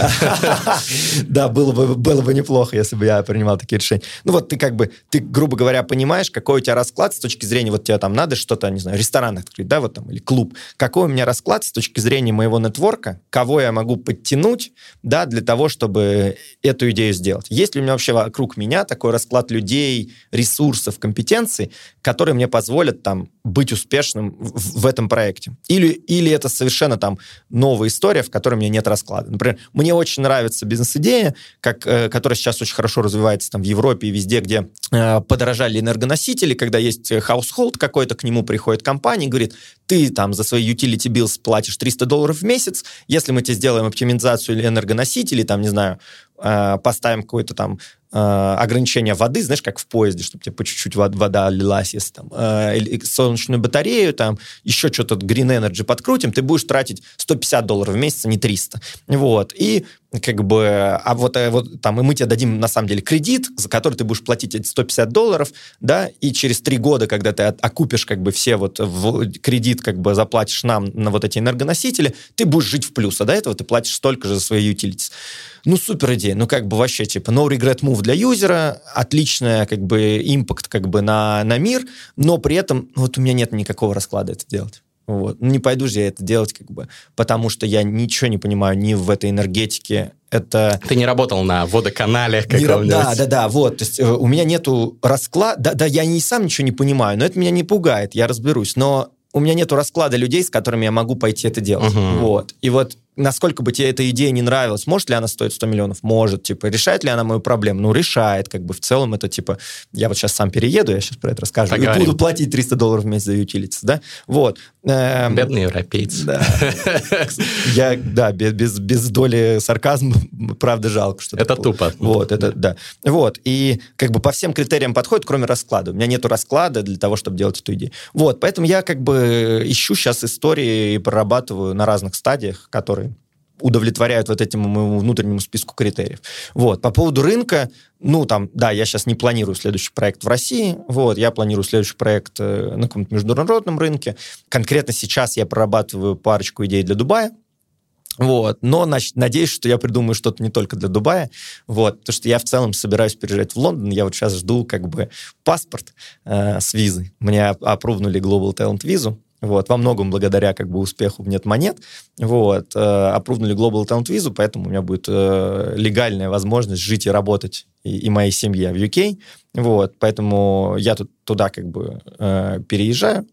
A: Да, было бы, было бы неплохо, если бы я принимал такие решения. Ну вот ты как бы, ты, грубо говоря, понимаешь, какой у тебя расклад с точки зрения, вот тебе там надо что-то, не знаю, ресторан открыть, да, вот там, или клуб. Какой у меня расклад с точки зрения моего нетворка, кого я могу подтянуть, да, для того, чтобы эту идею сделать. Есть ли у меня вообще вокруг меня такой расклад людей, ресурсов, компетенций, которые мне позволят там быть успешным в, в этом проекте. Или, или это совершенно там новая история, в которой у меня нет расклада. Например, мне очень нравится бизнес-идея, как, э, которая сейчас очень хорошо развивается там в Европе и везде, где э, подорожали энергоносители, когда есть household какой-то, к нему приходит компания и говорит, ты там за свои utility bills платишь 300 долларов в месяц, если мы тебе сделаем оптимизацию энергоносителей, там, не знаю, э, поставим какой-то там э, ограничение воды, знаешь, как в поезде, чтобы тебе по чуть-чуть вода лилась, если там э, солнечную батарею, там еще что-то Green Energy подкрутим, ты будешь тратить 150 долларов в месяц, а не 300. Вот. И как бы, а вот, э, вот там, и мы тебе дадим, на самом деле, кредит, за который ты будешь платить эти 150 долларов, да, и через три года, когда ты окупишь, как бы, все вот в кредит, как бы, заплатишь нам на вот эти энергоносители, ты будешь жить в плюс, а до этого ты платишь столько же за свои utilities. Ну, супер идея, ну, как бы, вообще, типа, no regret move для юзера, отличная, как бы, импакт, как бы, на, на мир, но при этом, вот у меня нет никакого расклада это делать. Вот. Ну, не пойду же я это делать, как бы, потому что я ничего не понимаю ни в этой энергетике. Это...
B: Ты не работал на водоканале каком-нибудь?
A: Да, да, да, вот. То есть э, у меня нету расклада... Да, да, я не сам ничего не понимаю, но это меня не пугает, я разберусь. Но у меня нету расклада людей, с которыми я могу пойти это делать. Угу. Вот. И вот насколько бы тебе эта идея не нравилась, может ли она стоить 100 миллионов? Может. Типа, решает ли она мою проблему? Ну, решает. Как бы в целом это типа, я вот сейчас сам перееду, я сейчас про это расскажу, Поговорим. и буду платить 300 долларов в месяц за utilities, да? Вот.
B: Эм, Бедные европейцы.
A: Да. Я, да, без, без доли сарказма, правда, жалко, что
B: Это тупо.
A: Вот, это, да. Вот, и как бы по всем критериям подходит, кроме расклада. У меня нету расклада для того, чтобы делать эту идею. Вот, поэтому я как бы ищу сейчас истории и прорабатываю на разных стадиях, которые удовлетворяют вот этому моему внутреннему списку критериев. Вот. По поводу рынка, ну, там, да, я сейчас не планирую следующий проект в России, вот, я планирую следующий проект э, на каком-то международном рынке. Конкретно сейчас я прорабатываю парочку идей для Дубая, вот. Но надеюсь, что я придумаю что-то не только для Дубая. Вот. Потому что я в целом собираюсь переезжать в Лондон. Я вот сейчас жду как бы паспорт э, с визой. Мне опровнули Global Talent визу. Вот, во многом благодаря как бы успеху «Нет монет», вот, э, опрувнули Global Talent Visa, поэтому у меня будет э, легальная возможность жить и работать и, и моей семье в UK, вот, поэтому я тут туда как бы э, переезжаю,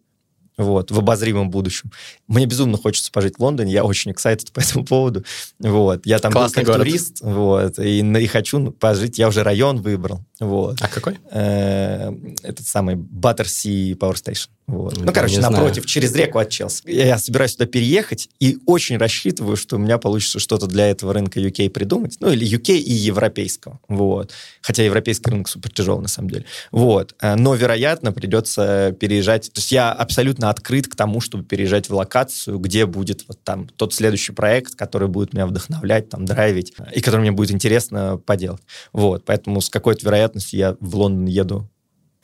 A: вот, в обозримом будущем. Мне безумно хочется пожить в Лондоне, я очень excited по этому поводу, вот, я там
B: Классный
A: был как
B: город.
A: турист, вот, и, и хочу пожить, я уже район выбрал, вот.
B: А какой?
A: Э, этот самый Battersea Power Station. Вот.
B: Ну,
A: короче,
B: не знаю.
A: напротив, через реку от Челси. Я собираюсь сюда переехать и очень рассчитываю, что у меня получится что-то для этого рынка UK придумать. Ну, или UK и европейского. Вот. Хотя европейский рынок супер тяжелый, на самом деле. Вот. Э, Но, вероятно, придется переезжать. То есть я абсолютно открыт к тому, чтобы переезжать в локацию, где будет вот там тот следующий проект, который будет меня вдохновлять, там, драйвить, и который мне будет интересно поделать. Вот. Поэтому с какой-то вероятностью я в Лондон еду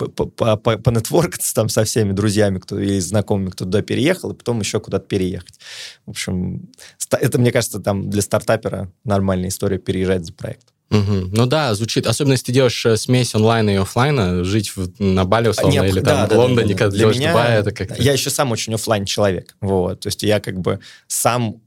A: понетворкаться там со всеми друзьями кто, или знакомыми, кто туда переехал, и потом еще куда-то переехать. В общем, это, мне кажется, там для стартапера нормальная история переезжать за проект.
B: Мгм. Ну да, звучит. Особенно если ты делаешь э, смесь онлайна и офлайна, жить в- на Бали, условно,
A: Необх-
B: или
A: да,
B: там
A: да,
B: в Лондоне,
A: да, да.
B: когда
A: Для меня-
B: Дубай, это как-то...
A: Я еще сам очень оффлайн человек. Вот. То есть я как бы сам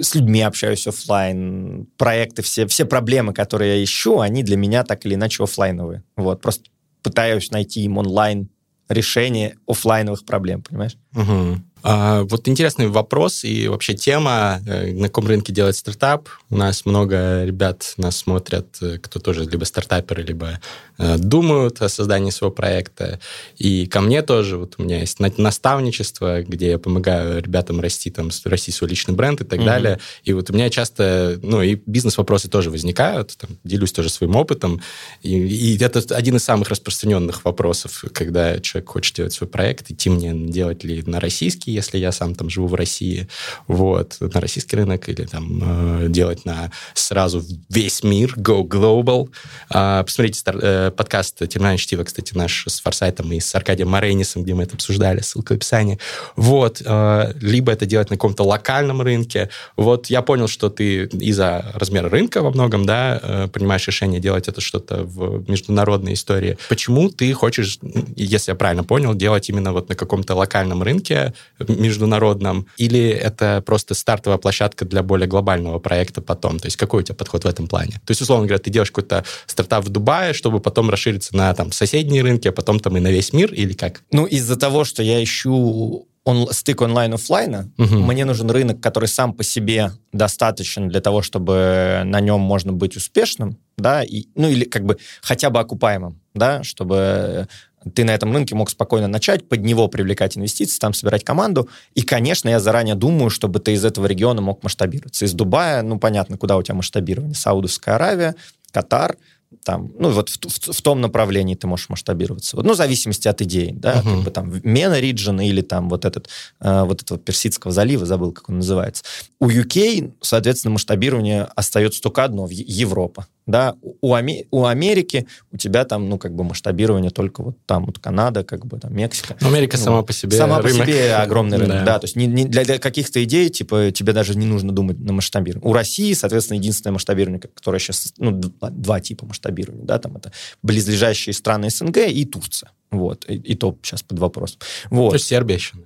A: с людьми общаюсь оффлайн, проекты, все, все проблемы, которые я ищу, они для меня так или иначе оффлайновые. Вот. Просто пытаюсь найти им онлайн решение оффлайновых проблем, понимаешь?
B: Мгм. А, вот интересный вопрос и вообще тема, э, на каком рынке делать стартап. У нас много ребят нас смотрят, э, кто тоже либо стартаперы, либо э, думают о создании своего проекта. И ко мне тоже, вот у меня есть на- наставничество, где я помогаю ребятам расти, там, расти свой личный бренд и так
A: Мгм.
B: далее. И вот у меня часто, ну, и бизнес-вопросы тоже возникают, там, делюсь тоже своим опытом. И, и это один из самых распространенных вопросов, когда человек хочет делать свой проект, идти мне делать ли на российский, если я сам там живу в России, вот, на российский рынок, или там э, делать на сразу весь мир, go global. А, посмотрите стар- э, подкаст «Терминальное чтиво», кстати, наш с Форсайтом и с Аркадием Маренисом, где мы это обсуждали, ссылка в описании. Вот, э, либо это делать на каком-то локальном рынке. Вот я понял, что ты из-за размера рынка во многом, да, э, принимаешь решение делать это что-то в международной истории. Почему ты хочешь, если я правильно понял, делать именно вот на каком-то локальном рынке международном? Или это просто стартовая площадка для более глобального проекта потом? То есть какой у тебя подход в этом плане? То есть, условно говоря, ты делаешь какой-то стартап в Дубае, чтобы потом расшириться на там соседние рынки, а потом там и на весь мир, или как?
A: Ну, из-за того, что я ищу он, стык онлайн-оффлайна,
B: Мгм.
A: мне нужен рынок, который сам по себе достаточен для того, чтобы на нем можно быть успешным, да, и, ну или как бы хотя бы окупаемым, да, чтобы ты на этом рынке мог спокойно начать, под него привлекать инвестиции, там собирать команду. И, конечно, я заранее думаю, чтобы ты из этого региона мог масштабироваться. Из Дубая, ну, понятно, куда у тебя масштабирование. Саудовская Аравия, Катар, там, ну, вот в, в- в том направлении ты можешь масштабироваться. Вот, ну, в зависимости от идеи, да,
B: Мгм.
A: как бы там Мена Риджин или там вот этот, э, вот этого Персидского залива, забыл, как он называется. У UK, соответственно, масштабирование остается только одно, в Европа, да, у, Аме- у Америки у тебя там, ну, как бы масштабирование только вот там, вот Канада, как бы там Мексика.
B: Ну, Америка
A: Ну,
B: сама по себе
A: Сама
B: рынок.
A: по себе огромный рынок,
B: Да.
A: да. То есть не, не для, для каких-то идей, типа, тебе даже не нужно думать на масштабирование. У России, соответственно, единственное масштабирование, ко- которое сейчас, ну, два, два типа масштабирования, да, там это близлежащие страны СНГ и Турция. Вот, и, и то сейчас под вопрос. Вот.
B: То есть Сербия еще.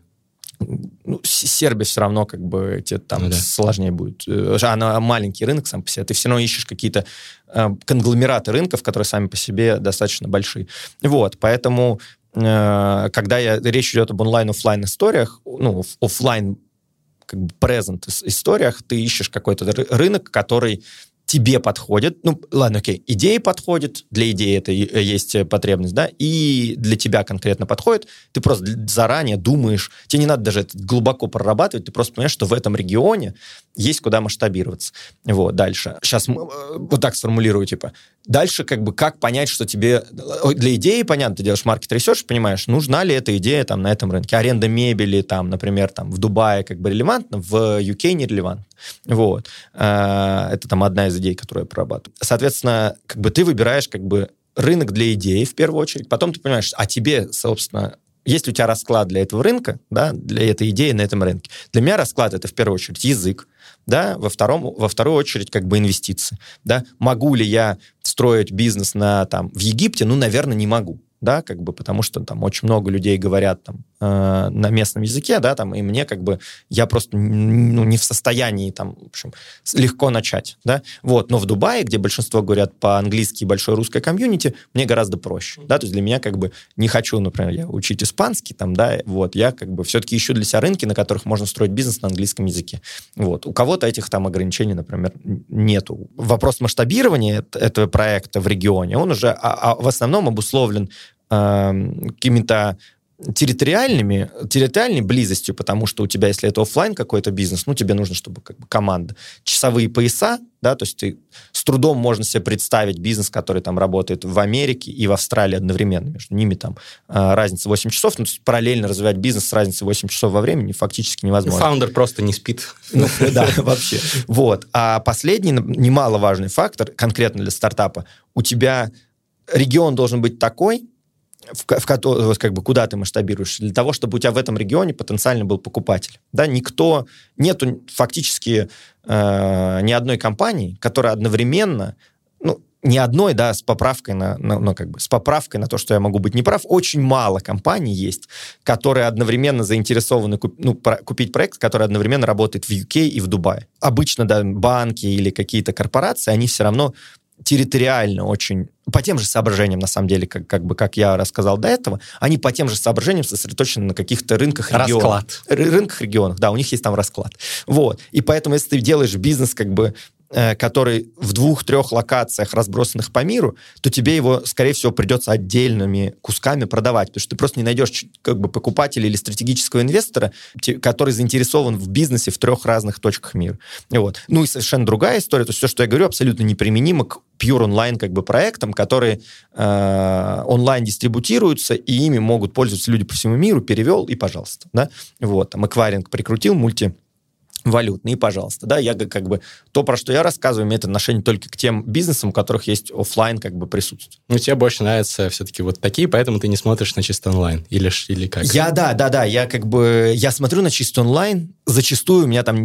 A: Ну, Сербия все равно как бы тебе там
B: Ну да.
A: сложнее будет. Э, Она маленький рынок сам по себе. Ты все равно ищешь какие-то э, конгломераты рынков, которые сами по себе достаточно большие. Вот, поэтому э, когда я, речь идет об онлайн-оффлайн историях, ну, оф- оффлайн как бы present ис- историях, ты ищешь какой-то ры- рынок, который тебе подходит. Ну, ладно, окей, идеи подходит, для идеи это э, есть э, потребность, да, и для тебя конкретно подходит. Ты просто заранее думаешь, тебе не надо даже это глубоко прорабатывать, ты просто понимаешь, что в этом регионе есть куда масштабироваться. Вот, дальше. Сейчас вот так сформулирую, типа, дальше как бы как понять, что тебе... э, Для идеи, понятно, ты делаешь market research, понимаешь, нужна ли эта идея там на этом рынке. Аренда мебели там, например, там в Дубае как бы релевантно, в UK не релевантно. Вот. Э, Это там одна из идей, которую я прорабатываю. Соответственно, как бы ты выбираешь как бы рынок для идеи в первую очередь, потом ты понимаешь, а тебе, собственно, есть ли у тебя расклад для этого рынка, да, для этой идеи на этом рынке? Для меня расклад это в первую очередь язык, да, во, втором, во вторую очередь как бы инвестиции, да. Могу ли я строить бизнес на, там, в Египте? Ну, наверное, не могу, да, как бы, потому что там очень много людей говорят там э, на местном языке, да, там, и мне как бы, я просто ну, не в состоянии там, в общем, легко начать, да, вот, но в Дубае, где большинство говорят по-английски и большое русское комьюнити, мне гораздо проще, да, то есть для меня как бы не хочу, например, я учить испанский, там, да, вот, я как бы все-таки ищу для себя рынки, на которых можно строить бизнес на английском языке, вот, у кого-то этих там ограничений, например, нету. Вопрос масштабирования этого проекта в регионе, он уже а, а в основном обусловлен э, какими-то территориальными, территориальной близостью, потому что у тебя, если это офлайн какой-то бизнес, ну, тебе нужно, чтобы как бы команда. Часовые пояса, да, то есть ты с трудом можно себе представить бизнес, который там работает в Америке и в Австралии одновременно. Между ними там э, разница 8 часов, ну, то есть параллельно развивать бизнес с разницей 8 часов во времени фактически невозможно.
B: Фаундер просто не спит.
A: Ну, да, вообще. Вот. А последний немаловажный фактор, конкретно для стартапа, у тебя регион должен быть такой, в, в, вот как бы куда ты масштабируешь, для того, чтобы у тебя в этом регионе потенциально был покупатель. Да, никто, нету фактически э, ни одной компании, которая одновременно, ну, ни одной, да, с поправкой на, на, ну, как бы, с поправкой на то, что я могу быть неправ, очень мало компаний есть, которые одновременно заинтересованы куп, ну, про, купить проект, который одновременно работает в UK и в Дубае. Обычно, да, банки или какие-то корпорации, они все равно территориально очень, по тем же соображениям, на самом деле, как, как бы, как я рассказал до этого, они по тем же соображениям сосредоточены на каких-то рынках регионов. Расклад. Рынках регионах, да, у них есть там расклад. Вот. И поэтому, если ты делаешь бизнес как бы который в двух-трех локациях, разбросанных по миру, то тебе его, скорее всего, придется отдельными кусками продавать, потому что ты просто не найдешь как бы покупателя или стратегического инвестора, который заинтересован в бизнесе в трех разных точках мира. Вот. Ну и совершенно другая история, то есть все, что я говорю, абсолютно неприменимо к pure онлайн как бы проектам, которые э, онлайн дистрибутируются, и ими могут пользоваться люди по всему миру, перевел и пожалуйста. Да? Вот, там эквайринг прикрутил, мульти валютные, пожалуйста, да, я как бы, то, про что я рассказываю, имеет отношение только к тем бизнесам, у которых есть офлайн как бы присутствие.
B: Ну, тебе больше нравятся все-таки вот такие, поэтому ты не смотришь на чисто онлайн, или, или как?
A: Я, да, да, да, я как бы, я смотрю на чисто онлайн, зачастую у меня там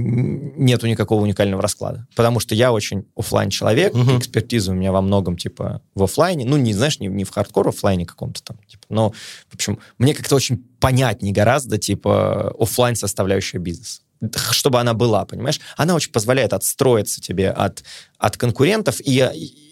A: нету никакого уникального расклада, потому что я очень офлайн человек, угу. экспертиза у меня во многом, типа, в офлайне, ну, не, знаешь, не, не в хардкор офлайне каком-то там, типа, но, в общем, мне как-то очень понятнее гораздо, типа, офлайн составляющая бизнеса чтобы она была, понимаешь? Она очень позволяет отстроиться тебе от, от конкурентов и,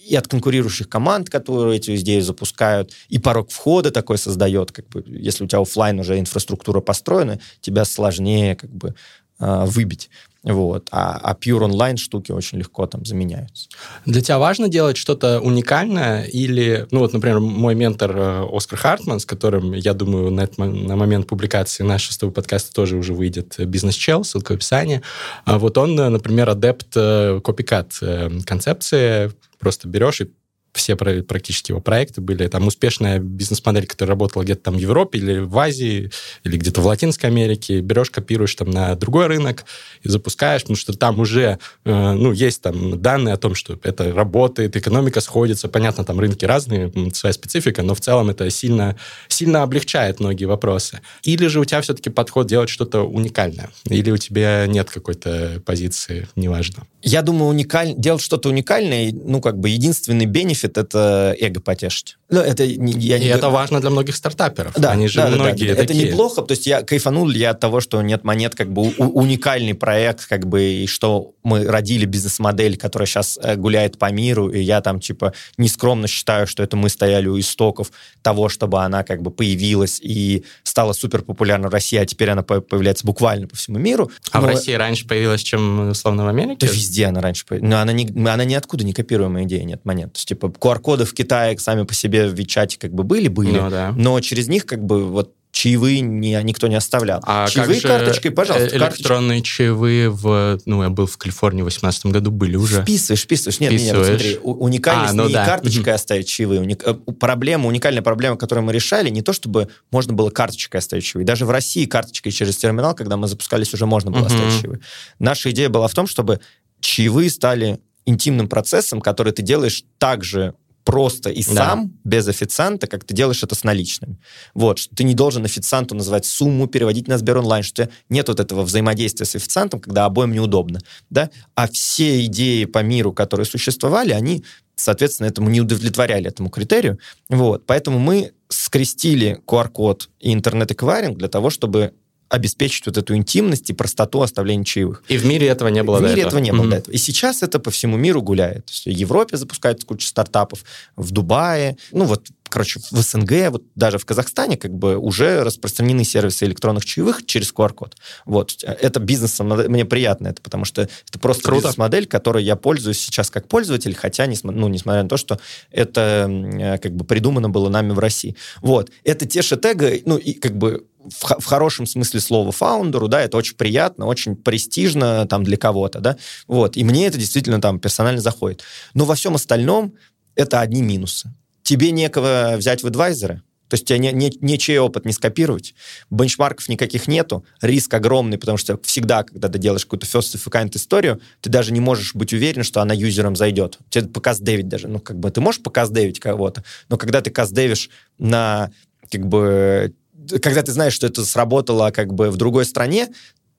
A: и от конкурирующих команд, которые эти идеи запускают, и порог входа такой создает, как бы, если у тебя офлайн уже инфраструктура построена, тебя сложнее как бы а, выбить. Вот. А, а pure онлайн штуки очень легко там заменяются.
B: Для тебя важно делать что-то уникальное или, ну вот, например, мой ментор э, Оскар Хартман, с которым, я думаю, на, этот, на момент публикации нашего с тобой подкаста тоже уже выйдет бизнес-чел, ссылка в описании. А вот он, э, например, адепт копикат э, концепции, просто берешь и все практически его проекты были. Там успешная бизнес-модель, которая работала где-то там в Европе или в Азии, или где-то в Латинской Америке. Берешь, копируешь там на другой рынок и запускаешь, потому что там уже, э, ну, есть там данные о том, что это работает, экономика сходится. Понятно, там рынки разные, своя специфика, но в целом это сильно, сильно облегчает многие вопросы. Или же у тебя все-таки подход делать что-то уникальное? Или у тебя нет какой-то позиции, неважно?
A: Я думаю, уникаль... делать что-то уникальное, ну, как бы единственный бенефит — это эго потешить.
B: Ну, это, я не... И это важно для многих стартаперов.
A: Да, Они же да, многие да, да. такие. Это неплохо, то есть я кайфанул я от того, что нет монет, как бы у- уникальный проект, как бы, и что мы родили бизнес-модель, которая сейчас э, гуляет по миру, и я там, типа, нескромно считаю, что это мы стояли у истоков того, чтобы она, как бы, появилась и стала супер популярна в России, а теперь она появляется буквально по всему миру.
B: А Но... в России раньше появилась, чем, условно, в Америке?
A: Да везде она раньше появилась. Но она, не, она ниоткуда не копируемая идея, нет монет. То есть, типа, QR-коды в Китае сами по себе в Вичате как бы были, были, ну, да. но через них, как бы, вот чаевые не, никто не оставлял.
B: А чаевые как карточкой, пожалуйста. Электронные карточкой. чаевые в... Ну, я был в Калифорнии в 2018 году, были уже.
A: Вписываешь, вписываешь. Нет, нет, нет, смотри, уникальность а, ну, не да. карточкой mm-hmm. оставить чаевые. Уник... Э, проблема, уникальная проблема, которую мы решали, не то чтобы можно было карточкой оставить чаевые. Даже в России карточкой через терминал, когда мы запускались, уже можно было mm-hmm. оставить чаевые. Наша идея была в том, чтобы чаевые стали интимным процессом, который ты делаешь также просто и сам, да. без официанта, как ты делаешь это с наличными. Вот, что ты не должен официанту называть сумму, переводить на Сбер онлайн, что нет вот этого взаимодействия с официантом, когда обоим неудобно, да, а все идеи по миру, которые существовали, они соответственно, этому не удовлетворяли этому критерию. Вот. Поэтому мы скрестили QR-код и интернет-эквайринг для того, чтобы обеспечить вот эту интимность и простоту оставления чаевых.
B: И в мире этого не было
A: в
B: до
A: мире
B: этого.
A: этого не было
B: Мгм.
A: до этого. И сейчас это по всему миру гуляет. То есть в Европе запускают кучу стартапов, в Дубае, ну вот, короче, в СНГ, вот даже в Казахстане как бы уже распространены сервисы электронных чаевых через QR-код. Вот. Это бизнес, мне приятно это, потому что это просто
B: Круто.
A: бизнес-модель, которой я пользуюсь сейчас как пользователь, хотя, ну, несмотря на то, что это э, как бы придумано было нами в России. Вот. Это те шетэги, ну, и как бы в, в хорошем смысле слова фаундеру, да, это очень приятно, очень престижно там для кого-то, да, вот, и мне это действительно там персонально заходит. Но во всем остальном это одни минусы. Тебе некого взять в адвайзеры, то есть у тебя не, не- нечей опыт не скопировать, бенчмарков никаких нету, риск огромный, потому что всегда, когда ты делаешь какую-то first of kind историю, ты даже не можешь быть уверен, что она юзерам зайдет. Тебе показдевить даже, ну, как бы ты можешь показдевить кого-то, но когда ты каздевишь на, как бы, когда ты знаешь, что это сработало как бы в другой стране,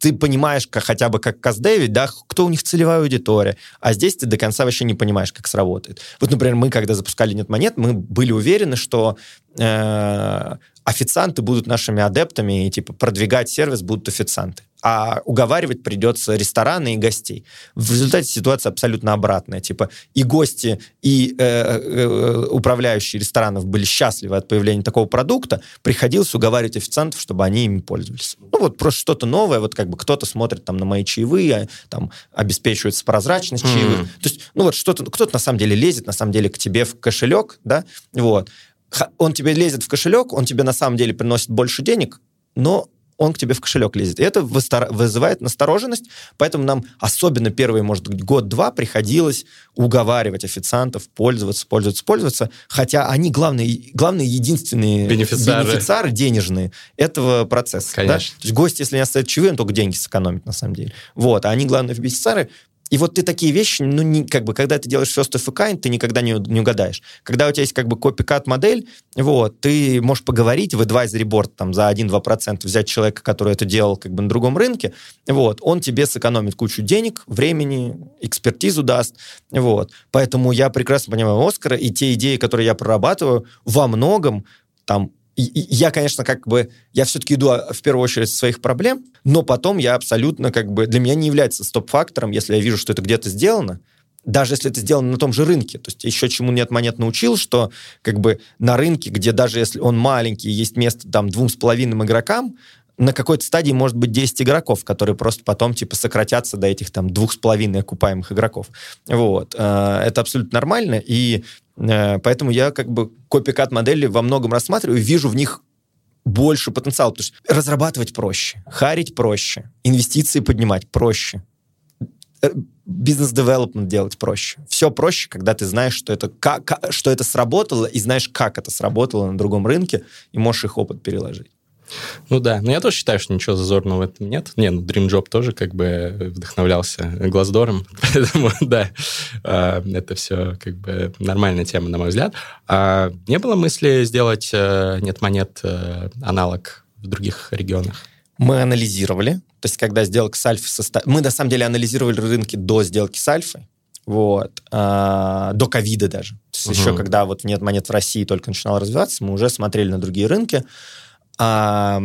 A: ты понимаешь как, хотя бы как каздевить, да, кто у них целевая аудитория, а здесь ты до конца вообще не понимаешь, как сработает. Вот, например, мы, когда запускали «Нет монет», мы были уверены, что э, официанты будут нашими адептами, и, типа, продвигать сервис будут официанты. А уговаривать придется рестораны и гостей. В результате ситуация абсолютно обратная. Типа и гости, и э, э, управляющие ресторанов были счастливы от появления такого продукта. Приходилось уговаривать официантов, чтобы они ими пользовались. Ну вот просто что-то новое, вот как бы кто-то смотрит там на мои чаевые, там обеспечивается прозрачность
B: Мгм.
A: чаевых. То есть, ну вот что-то, кто-то на самом деле лезет, на самом деле к тебе в кошелек, да, вот. Он тебе лезет в кошелек, он тебе на самом деле приносит больше денег, но он к тебе в кошелек лезет. И это вызывает настороженность, поэтому нам особенно первые, может быть, год-два приходилось уговаривать официантов пользоваться, пользоваться, пользоваться, хотя они главные, главные единственные
B: Бенефициары.
A: бенефициары денежные этого процесса. да?
B: Конечно.
A: То есть гость, если не оставит чаевые, он только деньги сэкономит, на самом деле. Вот, а они главные бенефициары, и вот ты такие вещи, ну, не, как бы, когда ты делаешь first of a kind, ты никогда не, не угадаешь. Когда у тебя есть как бы копикат модель, вот, ты можешь поговорить в advisory board там за 1-2%, взять человека, который это делал как бы на другом рынке, вот, он тебе сэкономит кучу денег, времени, экспертизу даст, вот. Поэтому я прекрасно понимаю Оскара, и те идеи, которые я прорабатываю, во многом там я, конечно, как бы, я все-таки иду а, в первую очередь своих проблем, но потом я абсолютно как бы, для меня не является стоп-фактором, если я вижу, что это где-то сделано, даже если это сделано на том же рынке. То есть еще чему нет монет научил, что как бы на рынке, где даже если он маленький, есть место там двум с половиной игрокам, на какой-то стадии может быть 10 игроков, которые просто потом типа сократятся до этих там двух с половиной окупаемых игроков. Вот. Э, Это абсолютно нормально, и поэтому я как бы копикат модели во многом рассматриваю вижу в них больше потенциала, потому что разрабатывать проще, харить проще, инвестиции поднимать проще, э, бизнес-девелопмент делать проще. Все проще, когда ты знаешь, что это, как, ка- что это сработало, и знаешь, как это сработало на другом рынке, и можешь их опыт переложить.
B: Ну да, но я тоже считаю, что ничего зазорного в этом нет. Не, ну Dream Job тоже как бы вдохновлялся Глаздором, поэтому да, а, это все как бы нормальная тема, на мой взгляд. А не было мысли сделать э, нет монет э, аналог в других регионах?
A: Мы анализировали, то есть когда сделка с Альфой состоялась... Мы, на самом деле, анализировали рынки до сделки с Альфой, вот, а, до ковида даже. То есть
B: Мгм.
A: еще когда вот нет монет в России только начинал развиваться, мы уже смотрели на другие рынки, А,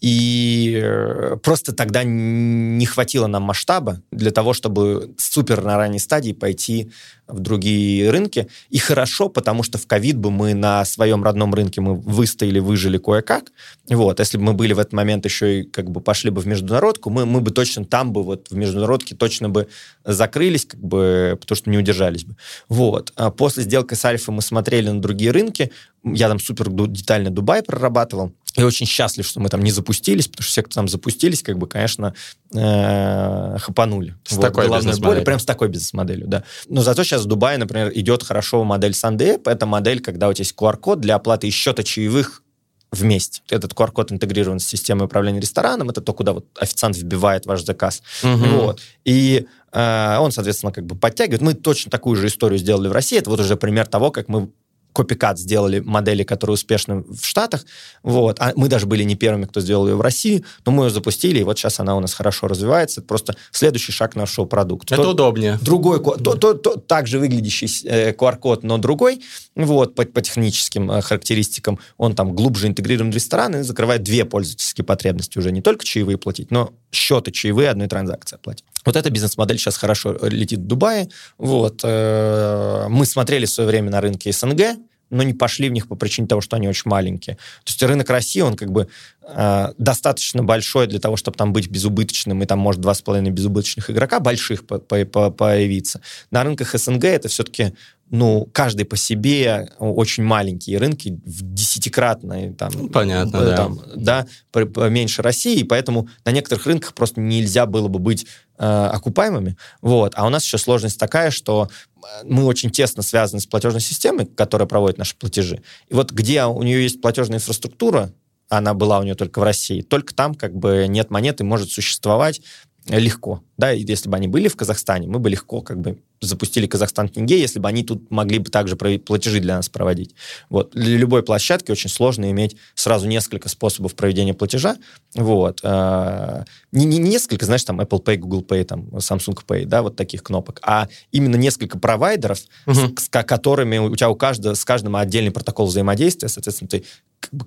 A: и э, просто тогда не хватило нам масштаба для того, чтобы супер на ранней стадии пойти в другие рынки. И хорошо, потому что в ковид бы мы на своем родном рынке мы выстояли, выжили кое-как. Вот. Если бы мы были в этот момент еще и как бы пошли бы в международку, мы, мы бы точно там бы вот в международке точно бы закрылись, как бы, потому что не удержались бы. Вот. А после сделки с Альфой мы смотрели на другие рынки. Я там супер детально Дубай прорабатывал. И очень счастлив, что мы там не запустились, потому что все, кто там запустились, как бы, конечно, э, хапанули.
B: С такой
A: головной
B: бизнес-моделью.
A: прям с такой бизнес-моделью, да. Но зато сейчас в Дубае, например, идет хорошо модель SunDapp. Это модель, когда у тебя есть QR-код для оплаты и счета чаевых вместе. Этот QR-код интегрирован с системой управления рестораном. Это то, куда вот официант вбивает ваш заказ.
B: Мгм.
A: Вот. И э, он, соответственно, как бы подтягивает. Мы точно такую же историю сделали в России. Это вот уже пример того, как мы копикат сделали модели, которые успешны в Штатах, вот, а мы даже были не первыми, кто сделал ее в России, но мы ее запустили, и вот сейчас она у нас хорошо развивается, это просто следующий шаг нашего продукта.
B: Это то, удобнее.
A: Другой, то, то, то, также выглядящий э, QR-код, но другой, вот, по, по техническим э, характеристикам, он там глубже интегрирован в ресторан и закрывает две пользовательские потребности уже, не только чаевые платить, но счеты чаевые одной транзакции оплатить. Вот эта бизнес-модель сейчас хорошо летит в Дубае, вот, э, мы смотрели в свое время на рынке СНГ, но не пошли в них по причине того, что они очень маленькие. То есть рынок России, он как бы э, достаточно большой для того, чтобы там быть безубыточным, и там может два с половиной безубыточных игрока больших по по по появиться. На рынках СНГ это все-таки ну, каждый по себе очень маленькие рынки, в десятикратные там,
B: ну, Понятно,
A: э, там, да. да, меньше России, и поэтому на некоторых рынках просто нельзя было бы быть э, окупаемыми. Вот. А у нас еще сложность такая, что э, мы очень тесно связаны с платежной системой, которая проводит наши платежи. И вот где у нее есть платежная инфраструктура, она была у нее только в России, только там как бы нет монеты, может существовать легко. Да, если бы они были в Казахстане, мы бы легко как бы запустили Казахстан тенге, если бы они тут могли бы также платежи для нас проводить. Вот. Для любой площадки очень сложно иметь сразу несколько способов проведения платежа. Вот. А, не, не несколько, знаешь, там Apple Pay, Google Pay, там Samsung Pay, да, вот таких кнопок, а именно несколько провайдеров, uh-huh. с, с которыми у тебя у каждого, с каждым отдельный протокол взаимодействия, соответственно, ты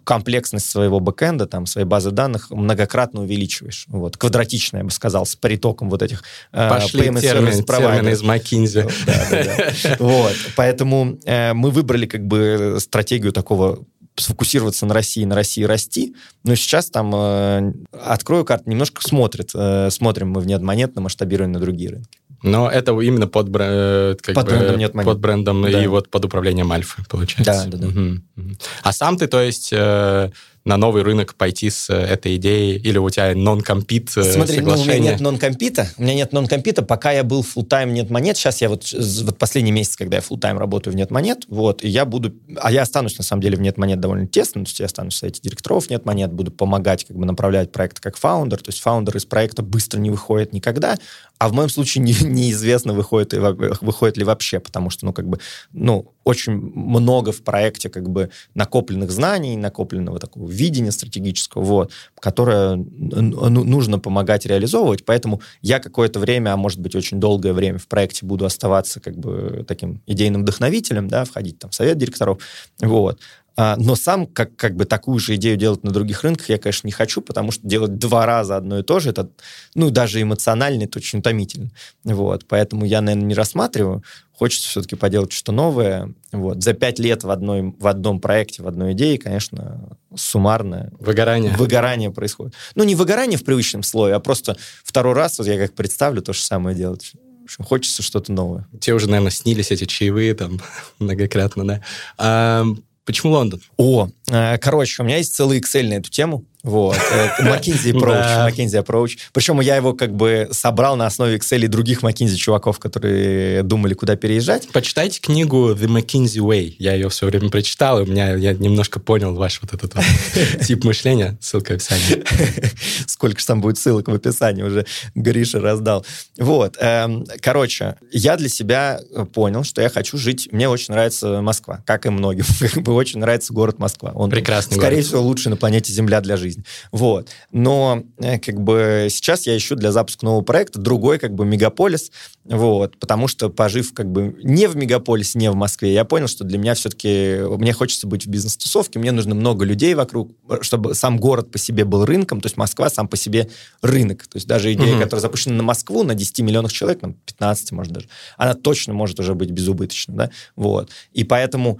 A: комплексность своего бэкэнда, там, своей базы данных многократно увеличиваешь. Вот, квадратично, я бы сказал, с притоком вот этих
B: э, Пошли uh, термин, термины из McKinsey.
A: Да, да, да. Вот, поэтому э, мы выбрали как бы стратегию такого сфокусироваться на России, на России расти. Но сейчас там, э, открою карту, немножко смотрит, э, смотрим мы в нетмонетно, масштабируем на другие рынки.
B: Но это именно под, бренд, как
A: под
B: бы,
A: брендом нет
B: Под брендом да. и вот под управлением Альфы, получается.
A: Да, да, да. Угу.
B: А сам ты, то есть, э, на новый рынок пойти с э, этой идеей, или у тебя нон-компит
A: э, Смотри, ну, у меня нет non-compete'а, у меня нет non-compete'а, пока я был full-time нет монет, сейчас я вот, вот последний месяц, когда я full-time работаю в нет монет, вот, и я буду, а я останусь, на самом деле, в нет монет довольно тесно, то есть я останусь совете директоров нет монет, буду помогать, как бы направлять проект как фаундер, то есть фаундер из проекта быстро не выходит никогда, а в моем случае не, неизвестно, выходит, выходит ли вообще, потому что, ну, как бы, ну, очень много в проекте, как бы, накопленных знаний, накопленного такого видения стратегического, вот, которое ну, нужно помогать реализовывать, поэтому я какое-то время, а может быть, очень долгое время в проекте буду оставаться, как бы, таким идейным вдохновителем, да, входить там в совет директоров, вот, но сам как, как бы такую же идею делать на других рынках я, конечно, не хочу, потому что делать два раза одно и то же, это, ну, даже эмоционально это очень утомительно. Вот, поэтому я, наверное, не рассматриваю. Хочется все-таки поделать что-то новое. Вот. За пять лет в, одной, в одном проекте, в одной идее, конечно, суммарно...
B: Выгорание.
A: Выгорание происходит. Ну, не выгорание в привычном слое, а просто второй раз, вот я как представлю, то же самое делать. В общем, хочется что-то новое.
B: Тебе уже, наверное, снились эти чаевые там многократно, да? А, Почему Лондон?
A: О, э, короче, у меня есть целый Excel на эту тему. Вот. McKinsey Approach. McKinsey Approach. Причем я его как бы собрал на основе Excel и других McKinsey чуваков, которые думали, куда переезжать.
B: Почитайте книгу The McKinsey Way. Я ее все время прочитал, и у меня я немножко понял ваш вот этот тип мышления. Ссылка в описании.
A: Сколько же там будет ссылок в описании уже Гриша раздал. Вот. Эм, короче, я для себя понял, что я хочу жить... Мне очень нравится Москва, как и многим. Как бы очень нравится город Москва.
B: Он, Прекрасный
A: Скорее всего, лучший на планете Земля для жизни жизнь. Вот. Но э, как бы сейчас я ищу для запуска нового проекта другой как бы мегаполис, вот, потому что пожив как бы не в мегаполисе, не в Москве, я понял, что для меня все-таки, мне хочется быть в бизнес-тусовке, мне нужно много людей вокруг, чтобы сам город по себе был рынком, то есть Москва сам по себе рынок. То есть даже идея, угу. которая запущена на Москву, на 10 миллионах человек, на 15, может даже, она точно может уже быть безубыточна, да, вот. И поэтому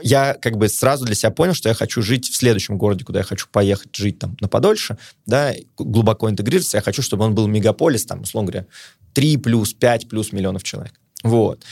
A: я как бы сразу для себя понял, что я хочу жить в следующем городе, куда я хочу поехать жить там на подольше, да, глубоко интегрироваться. Я хочу, чтобы он был мегаполис, там, условно говоря, 3 плюс, 5 плюс миллионов человек. Вот.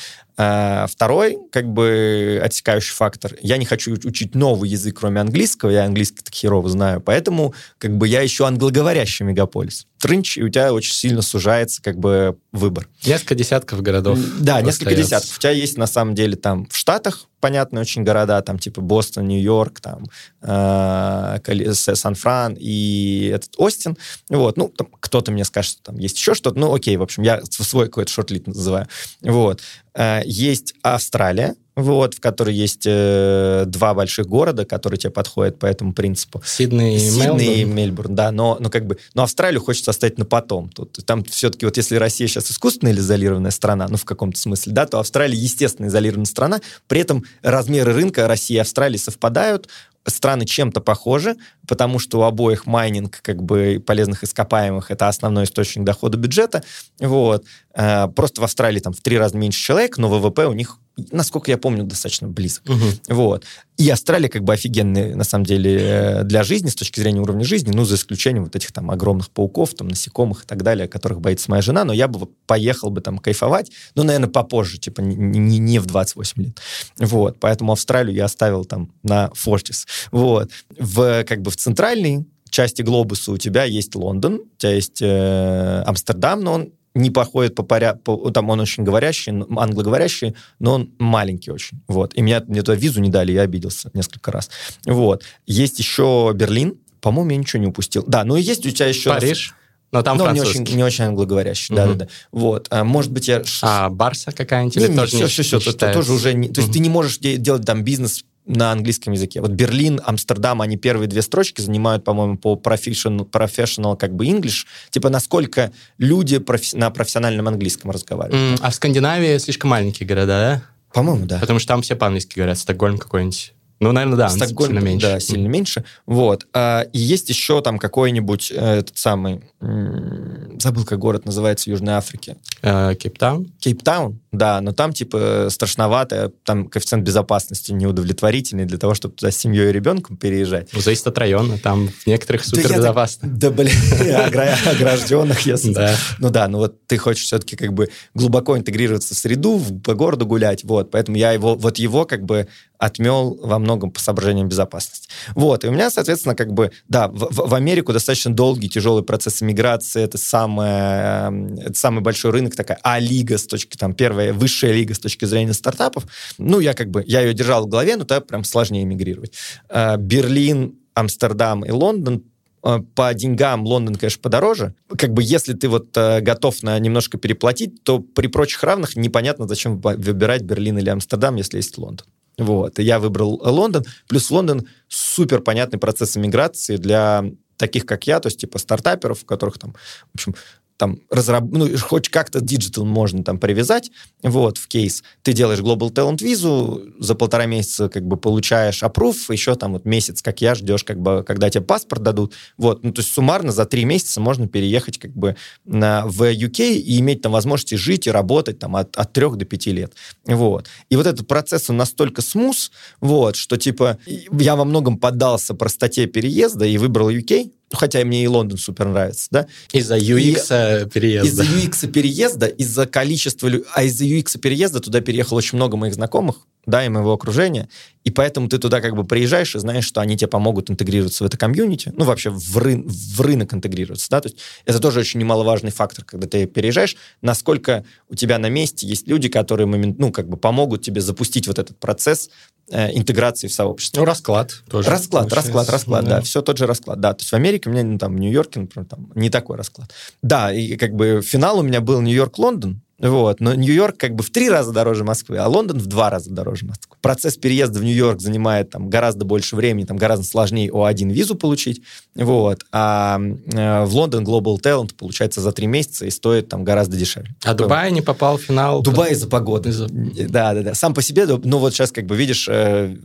A: А, второй, как бы, отсекающий фактор. Я не хочу учить новый язык, кроме английского. Я английский так херово знаю. Поэтому, как бы, я ищу англоговорящий мегаполис. Трынч, и у тебя очень сильно сужается, как бы, выбор.
B: Несколько десятков городов.
A: Да, несколько десятков. У тебя есть, на самом деле, там, в Штатах, понятные очень города, там, типа, Бостон, Нью-Йорк, там, э, Сан-Фран и этот Остин. Вот, ну, там, кто-то мне скажет, что там есть еще что-то. Ну, окей, в общем, я свой какой-то шортлит называю. Вот. Э, есть Австралия, вот, в которой есть э, два больших города, которые тебе подходят по этому принципу.
B: Сидней и
A: Сидней
B: Мельбурн.
A: и Мельбурн, да, но, но как бы, но Австралию хочется оставить на потом. Тут, там все-таки вот если Россия сейчас искусственно изолированная страна, ну в каком-то смысле, да, то Австралия естественно изолированная страна, при этом размеры рынка России и Австралии совпадают, страны чем-то похожи, потому что у обоих майнинг как бы полезных ископаемых это основной источник дохода бюджета. Вот. Э, Просто в Австралии там в три раза меньше человек, но ВВП у них, насколько я помню, достаточно близок.
B: Мгм.
A: Вот. И Австралия как бы офигенная, на самом деле, э, для жизни, с точки зрения уровня жизни, ну, за исключением вот этих там огромных пауков, там, насекомых и так далее, которых боится моя жена, но я бы поехал бы там кайфовать, ну, наверное, попозже, типа, не, не- не в 28 лет. Вот. Поэтому Австралию я оставил там на Фортис. Вот. В, как бы в центральной части глобуса у тебя есть Лондон, у тебя есть э, Амстердам, но он не походит по порядку, там он очень говорящий, англоговорящий, но он маленький очень, вот. И меня, мне туда визу не дали, я обиделся несколько раз. Вот. Есть еще Берлин, по-моему, я ничего не упустил. Да, ну и есть у тебя еще...
B: Париж. Но там
A: но не очень, не очень англоговорящий,
B: Мгм.
A: да-да-да. Вот. А, может быть, я...
B: А Барса какая-нибудь? Или
A: не,
B: тоже
A: все,
B: не,
A: все, все,
B: не
A: это тоже уже не... То есть
B: Мгм.
A: ты не можешь де- делать там бизнес на английском языке. Вот Берлин, Амстердам, они первые две строчки занимают, по-моему, по professional, professional как бы English. Типа, насколько люди профи- на профессиональном английском разговаривают.
B: М, А в Скандинавии слишком маленькие города, да?
A: По-моему, да.
B: Потому что там все по-английски говорят. Стокгольм какой-нибудь. Ну, наверное, да,
A: Стокгольм,
B: сильно меньше.
A: Да, сильно меньше. Вот. А, и есть еще там какой-нибудь э, этот самый... забыл, как город называется в Южной Африке.
B: Э, Кейптаун?
A: Кейптаун, да, но там, типа, страшновато, там коэффициент безопасности неудовлетворительный для того, чтобы туда с семьей и ребенком переезжать.
B: Ну, Зависит от района. Там в некоторых супер безопасно.
A: Да, блин, огра- огражденных, если... Ну да, ну вот ты хочешь все-таки как бы глубоко интегрироваться в среду, по городу гулять, вот, поэтому я его, вот его как бы отмел во многом по соображениям безопасности. Вот, и у меня, соответственно, как бы, да, в Америку достаточно долгий, тяжелый процесс иммиграции, это, самое, эм, это самый большой рынок, такая А-лига с точки, там, первая, высшая лига с точки зрения стартапов. Ну, я как бы, я ее держал в голове, но тогда прям сложнее эмигрировать. Э, Берлин, Амстердам и Лондон э, по деньгам Лондон, конечно, подороже. Как бы если ты вот э, готов на немножко переплатить, то при прочих равных непонятно, зачем вы- выбирать Берлин или Амстердам, если есть Лондон. Вот. И я выбрал э, Лондон. Плюс Лондон супер понятный процесс иммиграции для таких, как я, то есть типа стартаперов, у которых там, в общем, там разраб... ну, хоть как-то digital можно там привязать, вот, в кейс. Ты делаешь Global Talent визу, за полтора месяца как бы получаешь approve, еще там вот месяц, как я, ждешь, как бы, когда тебе паспорт дадут. Вот, ну, то есть суммарно за три месяца можно переехать как бы на, в UK и иметь там возможности жить и работать там от, от трех до пяти лет. Вот. И вот этот процесс, он настолько смус, вот, что типа я во многом поддался простоте переезда и выбрал UK, хотя мне и Лондон супер нравится, да,
B: Из-за UX переезда.
A: из-за UX переезда, из-за количества... А из-за UX переезда туда переехало очень много моих знакомых, да, и моего окружения, и поэтому ты туда как бы приезжаешь и знаешь, что они тебе помогут интегрироваться в это комьюнити, ну, вообще в, рын- в рынок интегрироваться, да, то есть это тоже очень немаловажный фактор, когда ты переезжаешь, насколько у тебя на месте есть люди, которые, момент, ну, как бы помогут тебе запустить вот этот процесс э, интеграции в сообщество.
B: Ну, расклад тоже.
A: Расклад,
B: получается.
A: расклад, расклад, да. все тот же расклад, да. То есть в Америке у меня, ну, там, в Нью-Йорке, например, там не такой расклад. Да, и как бы финал у меня был Нью-Йорк-Лондон, вот, но Нью-Йорк как бы в три раза дороже Москвы, а Лондон в два раза дороже Москвы. Процесс переезда в Нью-Йорк занимает там гораздо больше времени, там гораздо сложнее О1 визу получить, вот, а э, в Лондон Global Talent получается за три месяца и стоит там гораздо дешевле.
B: А Дубай не попал в финал?
A: Дубай из-за погоды.
B: Из-за-
A: Да, да, да. Сам по себе, ну вот сейчас, как бы видишь, э,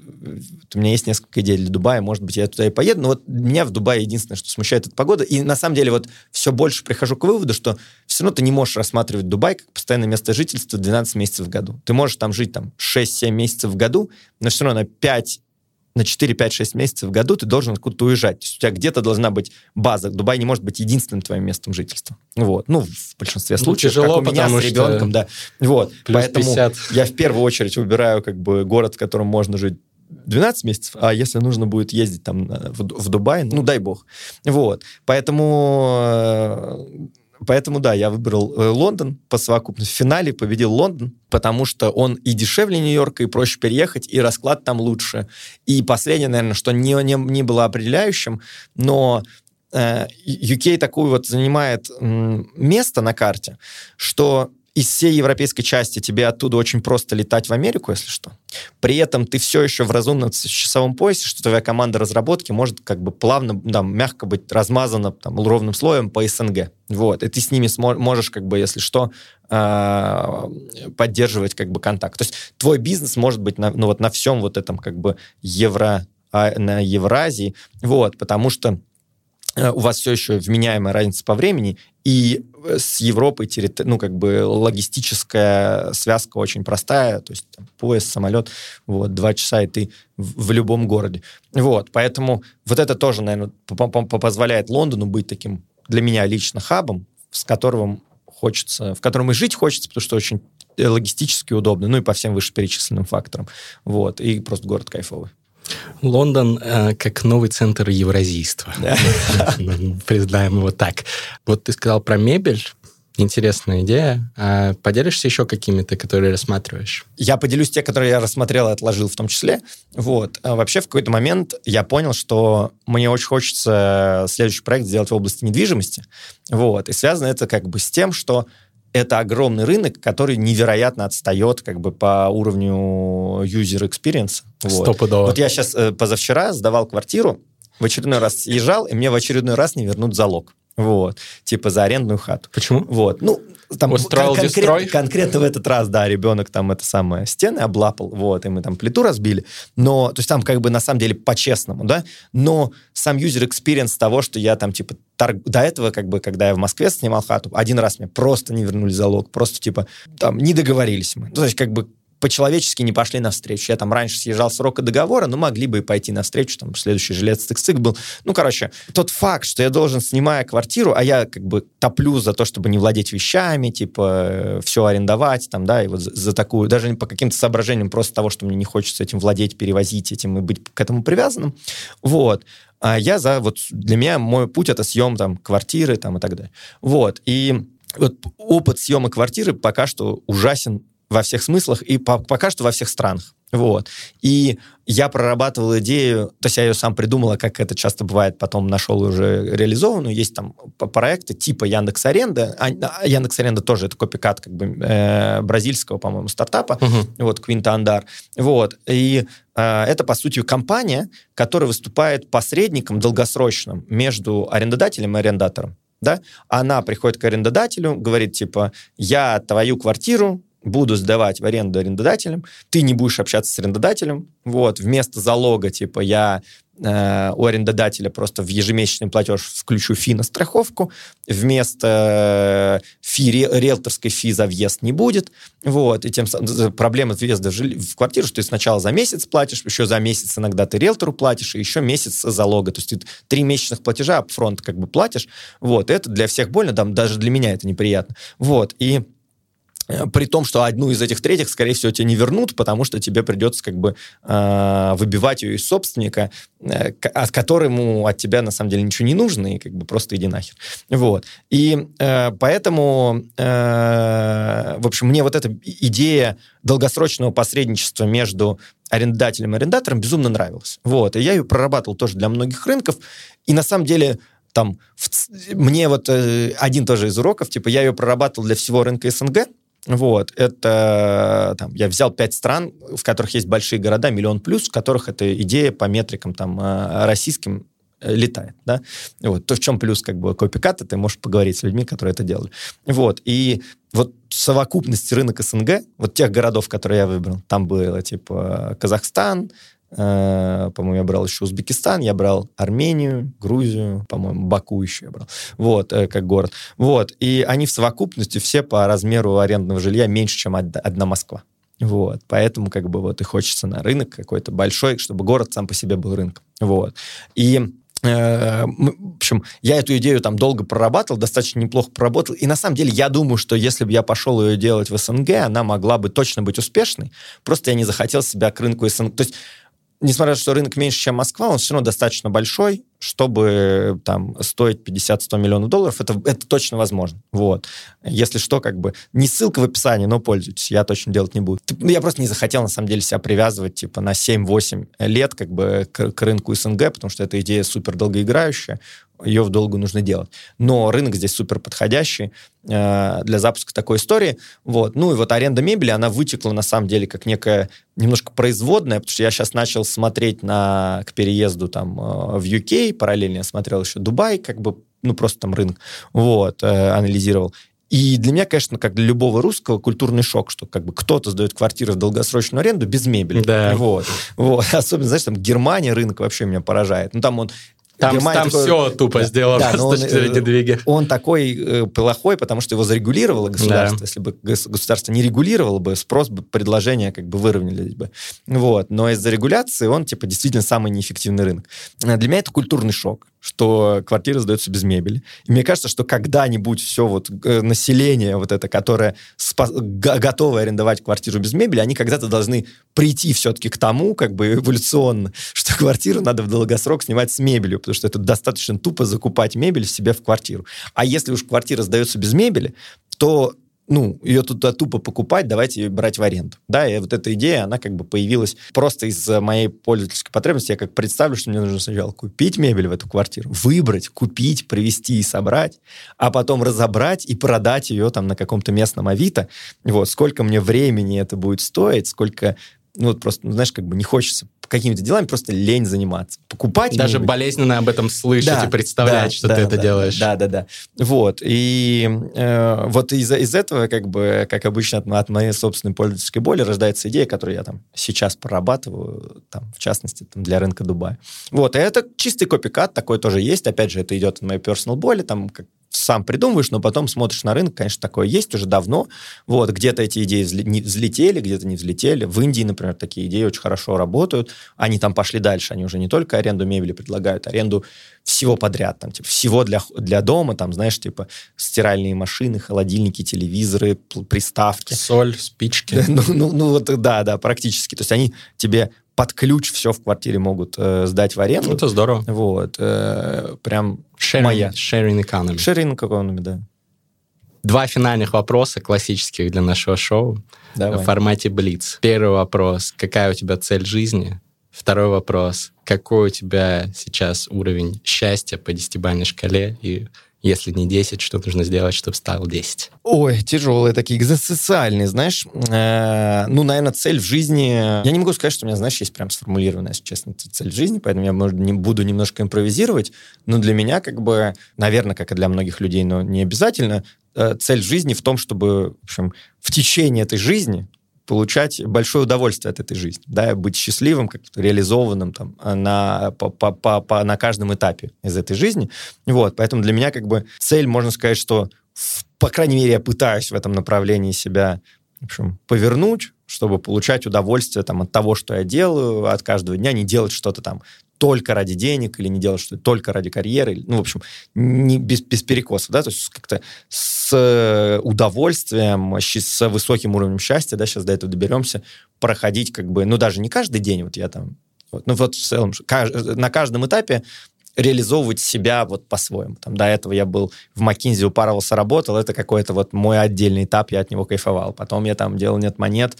A: у меня есть несколько идей для Дубая, может быть, я туда и поеду, но вот меня в Дубае единственное, что смущает, это погода. И на самом деле вот все больше прихожу к выводу, что все равно ты не можешь рассматривать Дубай как постоянное место жительства 12 месяцев в году. Ты можешь там жить там 6-7 месяцев в году, но все равно на 5 на 4-5-6 месяцев в году ты должен откуда-то уезжать. То есть у тебя где-то должна быть база. Дубай не может быть единственным твоим местом жительства. Вот. Ну, в большинстве
B: Ну,
A: случаев,
B: тяжело,
A: как у меня с ребенком, да. Вот.
B: плюс
A: Поэтому
B: 50.
A: я в первую очередь выбираю как бы город, в котором можно жить 12 месяцев, а если нужно будет ездить там э, в, в Дубай, ну, дай бог. Вот. Поэтому... Поэтому, да, я выбрал э, Лондон по совокупности. В финале победил Лондон, потому что он и дешевле Нью-Йорка, и проще переехать, и расклад там лучше. И последнее, наверное, что не, не, не было определяющим, но э, UK такую вот занимает место на карте, что из всей европейской части тебе оттуда очень просто летать в Америку, если что. При этом ты все еще в разумном часовом поясе, что твоя команда разработки может как бы плавно, там, мягко быть размазана там, ровным слоем по СНГ. Вот. И ты с ними можешь, как бы, если что, э- поддерживать как бы контакт. То есть твой бизнес может быть на, ну, вот на всем вот этом как бы евро, а, на Евразии, вот, потому что у вас все еще вменяемая разница по времени, и э, с Европой ну, как бы логистическая связка очень простая, то есть там, поезд, самолет, вот, два часа, и ты в, в любом городе. Вот, поэтому вот это тоже, наверное, позволяет Лондону быть таким, для меня лично, хабом, с которым хочется, в котором и жить хочется, потому что очень э, логистически удобно, ну и по всем вышеперечисленным факторам. Вот, и просто город кайфовый.
B: Лондон э, как новый центр евразийства. Признаем его так. Вот ты сказал про мебель. Интересная идея. А поделишься еще какими-то, которые рассматриваешь?
A: Я поделюсь те, которые я рассмотрел и отложил в том числе. Вот. А вообще в какой-то момент я понял, что мне очень хочется следующий проект сделать в области недвижимости. Вот. И связано это как бы с тем, что это огромный рынок, который невероятно отстает как бы по уровню user experience.
B: Вот.
A: вот я сейчас э, позавчера сдавал квартиру, в очередной раз съезжал, и мне в очередной раз не вернут залог. Вот. Типа за арендную хату.
B: Почему?
A: Вот. Ну,
B: там Устроил кон- конкрет,
A: конкретно в этот раз, да, ребенок там это самое стены облапал, вот, и мы там плиту разбили, но, то есть там как бы на самом деле по-честному, да, но сам user experience того, что я там типа торг... до этого как бы, когда я в Москве снимал хату, один раз мне просто не вернули залог, просто типа там не договорились мы, ну, то есть как бы по-человечески не пошли навстречу. Я там раньше съезжал срока договора, но могли бы и пойти навстречу, там следующий жилец цик был. Ну, короче, тот факт, что я должен, снимая квартиру, а я как бы топлю за то, чтобы не владеть вещами, типа, все арендовать, там, да, и вот за, за такую, даже по каким-то соображениям просто того, что мне не хочется этим владеть, перевозить этим и быть к этому привязанным, вот, а я за, вот, для меня мой путь это съем, там, квартиры, там, и так далее. Вот, и вот опыт съема квартиры пока что ужасен во всех смыслах и по, пока что во всех странах. Вот. И я прорабатывал идею, то есть я ее сам придумала, как это часто бывает, потом нашел уже реализованную. Есть там проекты типа Яндекс Аренда. А, а Яндекс Аренда тоже это копикат как бы э, бразильского, по-моему, стартапа. Uh-huh. Вот, Квинта Андар. Вот. И э, это, по сути, компания, которая выступает посредником долгосрочным между арендодателем и арендатором. Да? Она приходит к арендодателю, говорит, типа, я твою квартиру буду сдавать в аренду арендодателям, ты не будешь общаться с арендодателем, вот, вместо залога, типа, я э, у арендодателя просто в ежемесячный платеж включу фи на страховку, вместо э, фи, риэлторской фи за въезд не будет, вот, и тем проблема въезда в, жили, в квартиру, что ты сначала за месяц платишь, еще за месяц иногда ты риэлтору платишь, и еще месяц залога, то есть ты три месячных платежа апфронт как бы платишь, вот, это для всех больно, там, даже для меня это неприятно, вот, и при том, что одну из этих третьих, скорее всего, тебе не вернут, потому что тебе придется как бы э, выбивать ее из собственника, э, от которому от тебя на самом деле ничего не нужно, и как бы просто иди нахер. Вот. И э, поэтому, э, в общем, мне вот эта идея долгосрочного посредничества между арендодателем и арендатором безумно нравилась. Вот. И я ее прорабатывал тоже для многих рынков, и на самом деле там в, мне вот э, один тоже из уроков, типа я ее прорабатывал для всего рынка СНГ, вот, это там, я взял пять стран, в которых есть большие города, миллион плюс, в которых эта идея по метрикам там э, российским э, летает, да, вот, то в чем плюс, как бы, копиката, ты можешь поговорить с людьми, которые это делали, вот, и вот совокупность рынок СНГ, вот тех городов, которые я выбрал, там было, типа, Казахстан, по-моему, я брал еще Узбекистан, я брал Армению, Грузию, по-моему, Баку еще я брал, вот, э, как город. Вот, и они в совокупности все по размеру арендного жилья меньше, чем одна Москва. Вот, поэтому как бы вот и хочется на рынок какой-то большой, чтобы город сам по себе был рынком. Вот. И э, в общем, я эту идею там долго прорабатывал, достаточно неплохо проработал. И на самом деле я думаю, что если бы я пошел ее делать в СНГ, она могла бы точно быть успешной. Просто я не захотел себя к рынку СНГ. То есть несмотря на то, что рынок меньше, чем Москва, он все равно достаточно большой, чтобы там стоить 50-100 миллионов долларов, это, это точно возможно. Вот. Если что, как бы, не ссылка в описании, но пользуйтесь, я точно делать не буду. Ну, я просто не захотел, на самом деле, себя привязывать, типа, на 7-8 лет, как бы, к, к рынку СНГ, потому что эта идея супер долгоиграющая, ее в долгу нужно делать. Но рынок здесь супер подходящий э, для запуска такой истории. Вот. Ну и вот аренда мебели, она вытекла на самом деле как некая немножко производная, потому что я сейчас начал смотреть на, к переезду там э, в UK, параллельно я смотрел еще Дубай, как бы, ну просто там рынок, вот, э, анализировал. И для меня, конечно, как для любого русского, культурный шок, что как бы кто-то сдает квартиру в долгосрочную аренду без мебели.
B: Да.
A: Вот. вот. Особенно, знаешь, там Германия рынок вообще меня поражает. Ну, там он
B: там, Германия там такой, все тупо да, сделано да, с точки зрения двига.
A: Он такой э, плохой, потому что его зарегулировало государство. Да. Если бы государство не регулировало бы, спрос бы, предложения как бы выровнялись бы. Вот. Но из-за регуляции он, типа, действительно самый неэффективный рынок. Для меня это культурный шок что квартиры сдаются без мебели. И мне кажется, что когда-нибудь все вот э, население вот это, которое спа- готово арендовать квартиру без мебели, они когда-то должны прийти все-таки к тому, как бы эволюционно, что квартиру надо в долгосрок снимать с мебелью, потому что это достаточно тупо закупать мебель себе в квартиру. А если уж квартира сдается без мебели, то ну, ее туда тупо покупать, давайте ее брать в аренду. Да, и вот эта идея, она как бы появилась просто из моей пользовательской потребности. Я как представлю, что мне нужно сначала купить мебель в эту квартиру, выбрать, купить, привезти и собрать, а потом разобрать и продать ее там на каком-то местном Авито. Вот, сколько мне времени это будет стоить, сколько ну, вот просто, ну, знаешь, как бы не хочется какими-то делами, просто лень заниматься. Покупать...
B: Даже болезненно об этом слышать да, и представлять, да, что да, ты да, это делаешь.
A: Да, да, да. Вот. И э, вот из, из этого, как бы, как обычно, от, от моей собственной пользовательской боли рождается идея, которую я там сейчас прорабатываю, там, в частности, там, для рынка Дубая. Вот. И это чистый копикат, такой тоже есть. Опять же, это идет от моей personal боли, там, как сам придумываешь, но потом смотришь на рынок, конечно, такое есть уже давно. Вот, где-то эти идеи взлетели, где-то не взлетели. В Индии, например, такие идеи очень хорошо работают. Они там пошли дальше. Они уже не только аренду мебели предлагают, аренду всего подряд. Там, типа, всего для, для дома, там, знаешь, типа стиральные машины, холодильники, телевизоры, приставки.
B: Соль, спички.
A: Ну, ну, ну, вот, да, да, практически. То есть они тебе под ключ все в квартире могут э, сдать в аренду.
B: Это здорово.
A: Вот. Э, прям
B: sharing, моя. Sharing economy.
A: Sharing economy, да.
B: Два финальных вопроса классических для нашего шоу Давай. в формате Блиц. Первый вопрос. Какая у тебя цель жизни? Второй вопрос. Какой у тебя сейчас уровень счастья по десятибалльной шкале? И если не 10, что нужно сделать, чтобы стал 10?
A: Ой, тяжелые такие, экзистенциальные, знаешь. Э, ну, наверное, цель в жизни... Я не могу сказать, что у меня, знаешь, есть прям сформулированная, если честно, цель в жизни, поэтому я, может, не буду немножко импровизировать, но для меня, как бы, наверное, как и для многих людей, но не обязательно, э, цель жизни в том, чтобы, в общем, в течение этой жизни получать большое удовольствие от этой жизни, да, быть счастливым, как-то реализованным там на, по, по, по, на каждом этапе из этой жизни. Вот, поэтому для меня как бы цель, можно сказать, что, по крайней мере, я пытаюсь в этом направлении себя в общем, повернуть, чтобы получать удовольствие там, от того, что я делаю, от каждого дня, не делать что-то там только ради денег или не делать что-то только ради карьеры. Ну, в общем, не, без, без перекосов, да, то есть как-то с удовольствием, с высоким уровнем счастья, да, сейчас до этого доберемся, проходить как бы, ну, даже не каждый день, вот я там, вот, ну, вот в целом, на каждом этапе реализовывать себя вот по-своему. Там, до этого я был в Макинзе, упарывался, работал, это какой-то вот мой отдельный этап, я от него кайфовал. Потом я там делал нет монет,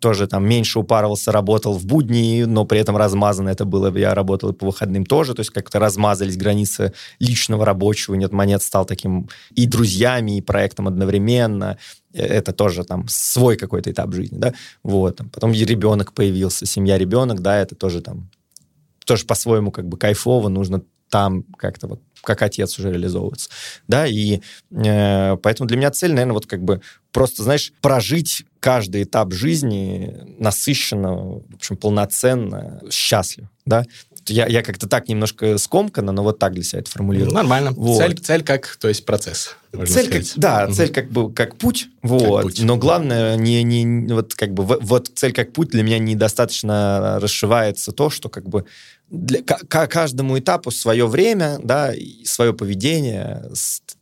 A: тоже там меньше упарывался, работал в будни, но при этом размазано это было, я работал и по выходным тоже, то есть как-то размазались границы личного рабочего, нет монет стал таким и друзьями, и проектом одновременно, э, это тоже там свой какой-то этап жизни, да, вот, там, потом ребенок появился, семья, ребенок, да, это тоже там тоже по-своему как бы кайфово, нужно там как-то вот как отец уже реализовываться, да, и э, поэтому для меня цель, наверное, вот как бы просто, знаешь, прожить каждый этап жизни насыщенно, в общем, полноценно, счастливо, да, я, я как-то так немножко скомканно, но вот так для себя это формулирую.
B: Нормально. Вот. Цель, цель как, то есть процесс.
A: Цель как, да, угу. цель как бы как путь, вот. Как путь. Но главное не не вот как бы вот цель как путь для меня недостаточно расшивается то, что как бы для, к, каждому этапу свое время, да, свое поведение,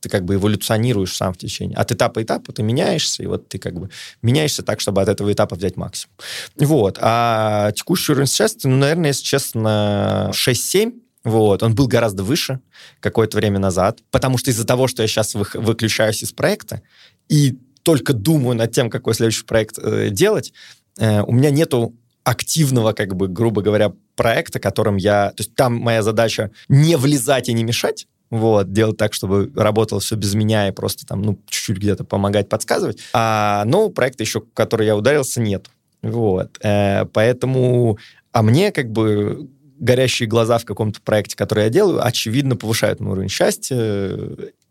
A: ты как бы эволюционируешь сам в течение. От этапа к этапу ты меняешься, и вот ты как бы меняешься так, чтобы от этого этапа взять максимум. Вот. А текущий уровень счастья, ну, наверное, если честно, 6-7, вот, он был гораздо выше какое-то время назад, потому что из-за того, что я сейчас вы, выключаюсь из проекта и только думаю над тем, какой следующий проект э, делать, э, у меня нету активного, как бы, грубо говоря, проекта, которым я... То есть там моя задача не влезать и не мешать, вот, делать так, чтобы работало все без меня и просто там, ну, чуть-чуть где-то помогать, подсказывать. А нового проекта еще, который я ударился, нет. Вот. Э, поэтому... А мне как бы горящие глаза в каком-то проекте, который я делаю, очевидно повышают мой уровень счастья,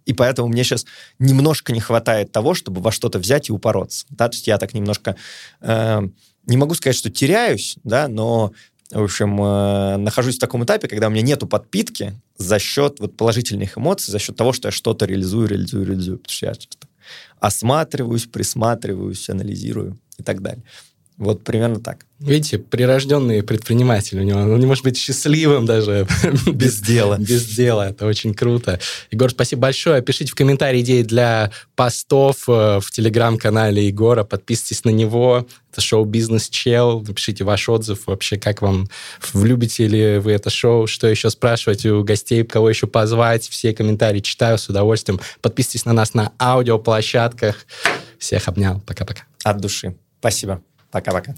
A: и поэтому мне сейчас немножко не хватает того, чтобы во что-то взять и упороться. Да? То есть я так немножко... Э, не могу сказать, что теряюсь, да, но в общем, э, нахожусь в таком этапе, когда у меня нету подпитки за счет вот положительных эмоций, за счет того, что я что-то реализую, реализую, реализую. Потому что я осматриваюсь, присматриваюсь, анализирую и так далее. Вот примерно так.
B: Видите, прирожденный предприниматель у него. Он не может быть счастливым даже
A: без дела.
B: Без дела. Это очень круто. Егор, спасибо большое. Пишите в комментарии идеи для постов э, в телеграм-канале Егора. Подписывайтесь на него. Это шоу «Бизнес Чел». Напишите ваш отзыв вообще, как вам, влюбите ли вы это шоу, что еще спрашивать у гостей, кого еще позвать. Все комментарии читаю с удовольствием. Подписывайтесь на нас на аудиоплощадках. Всех обнял. Пока-пока.
A: От души. Спасибо. Пока-пока.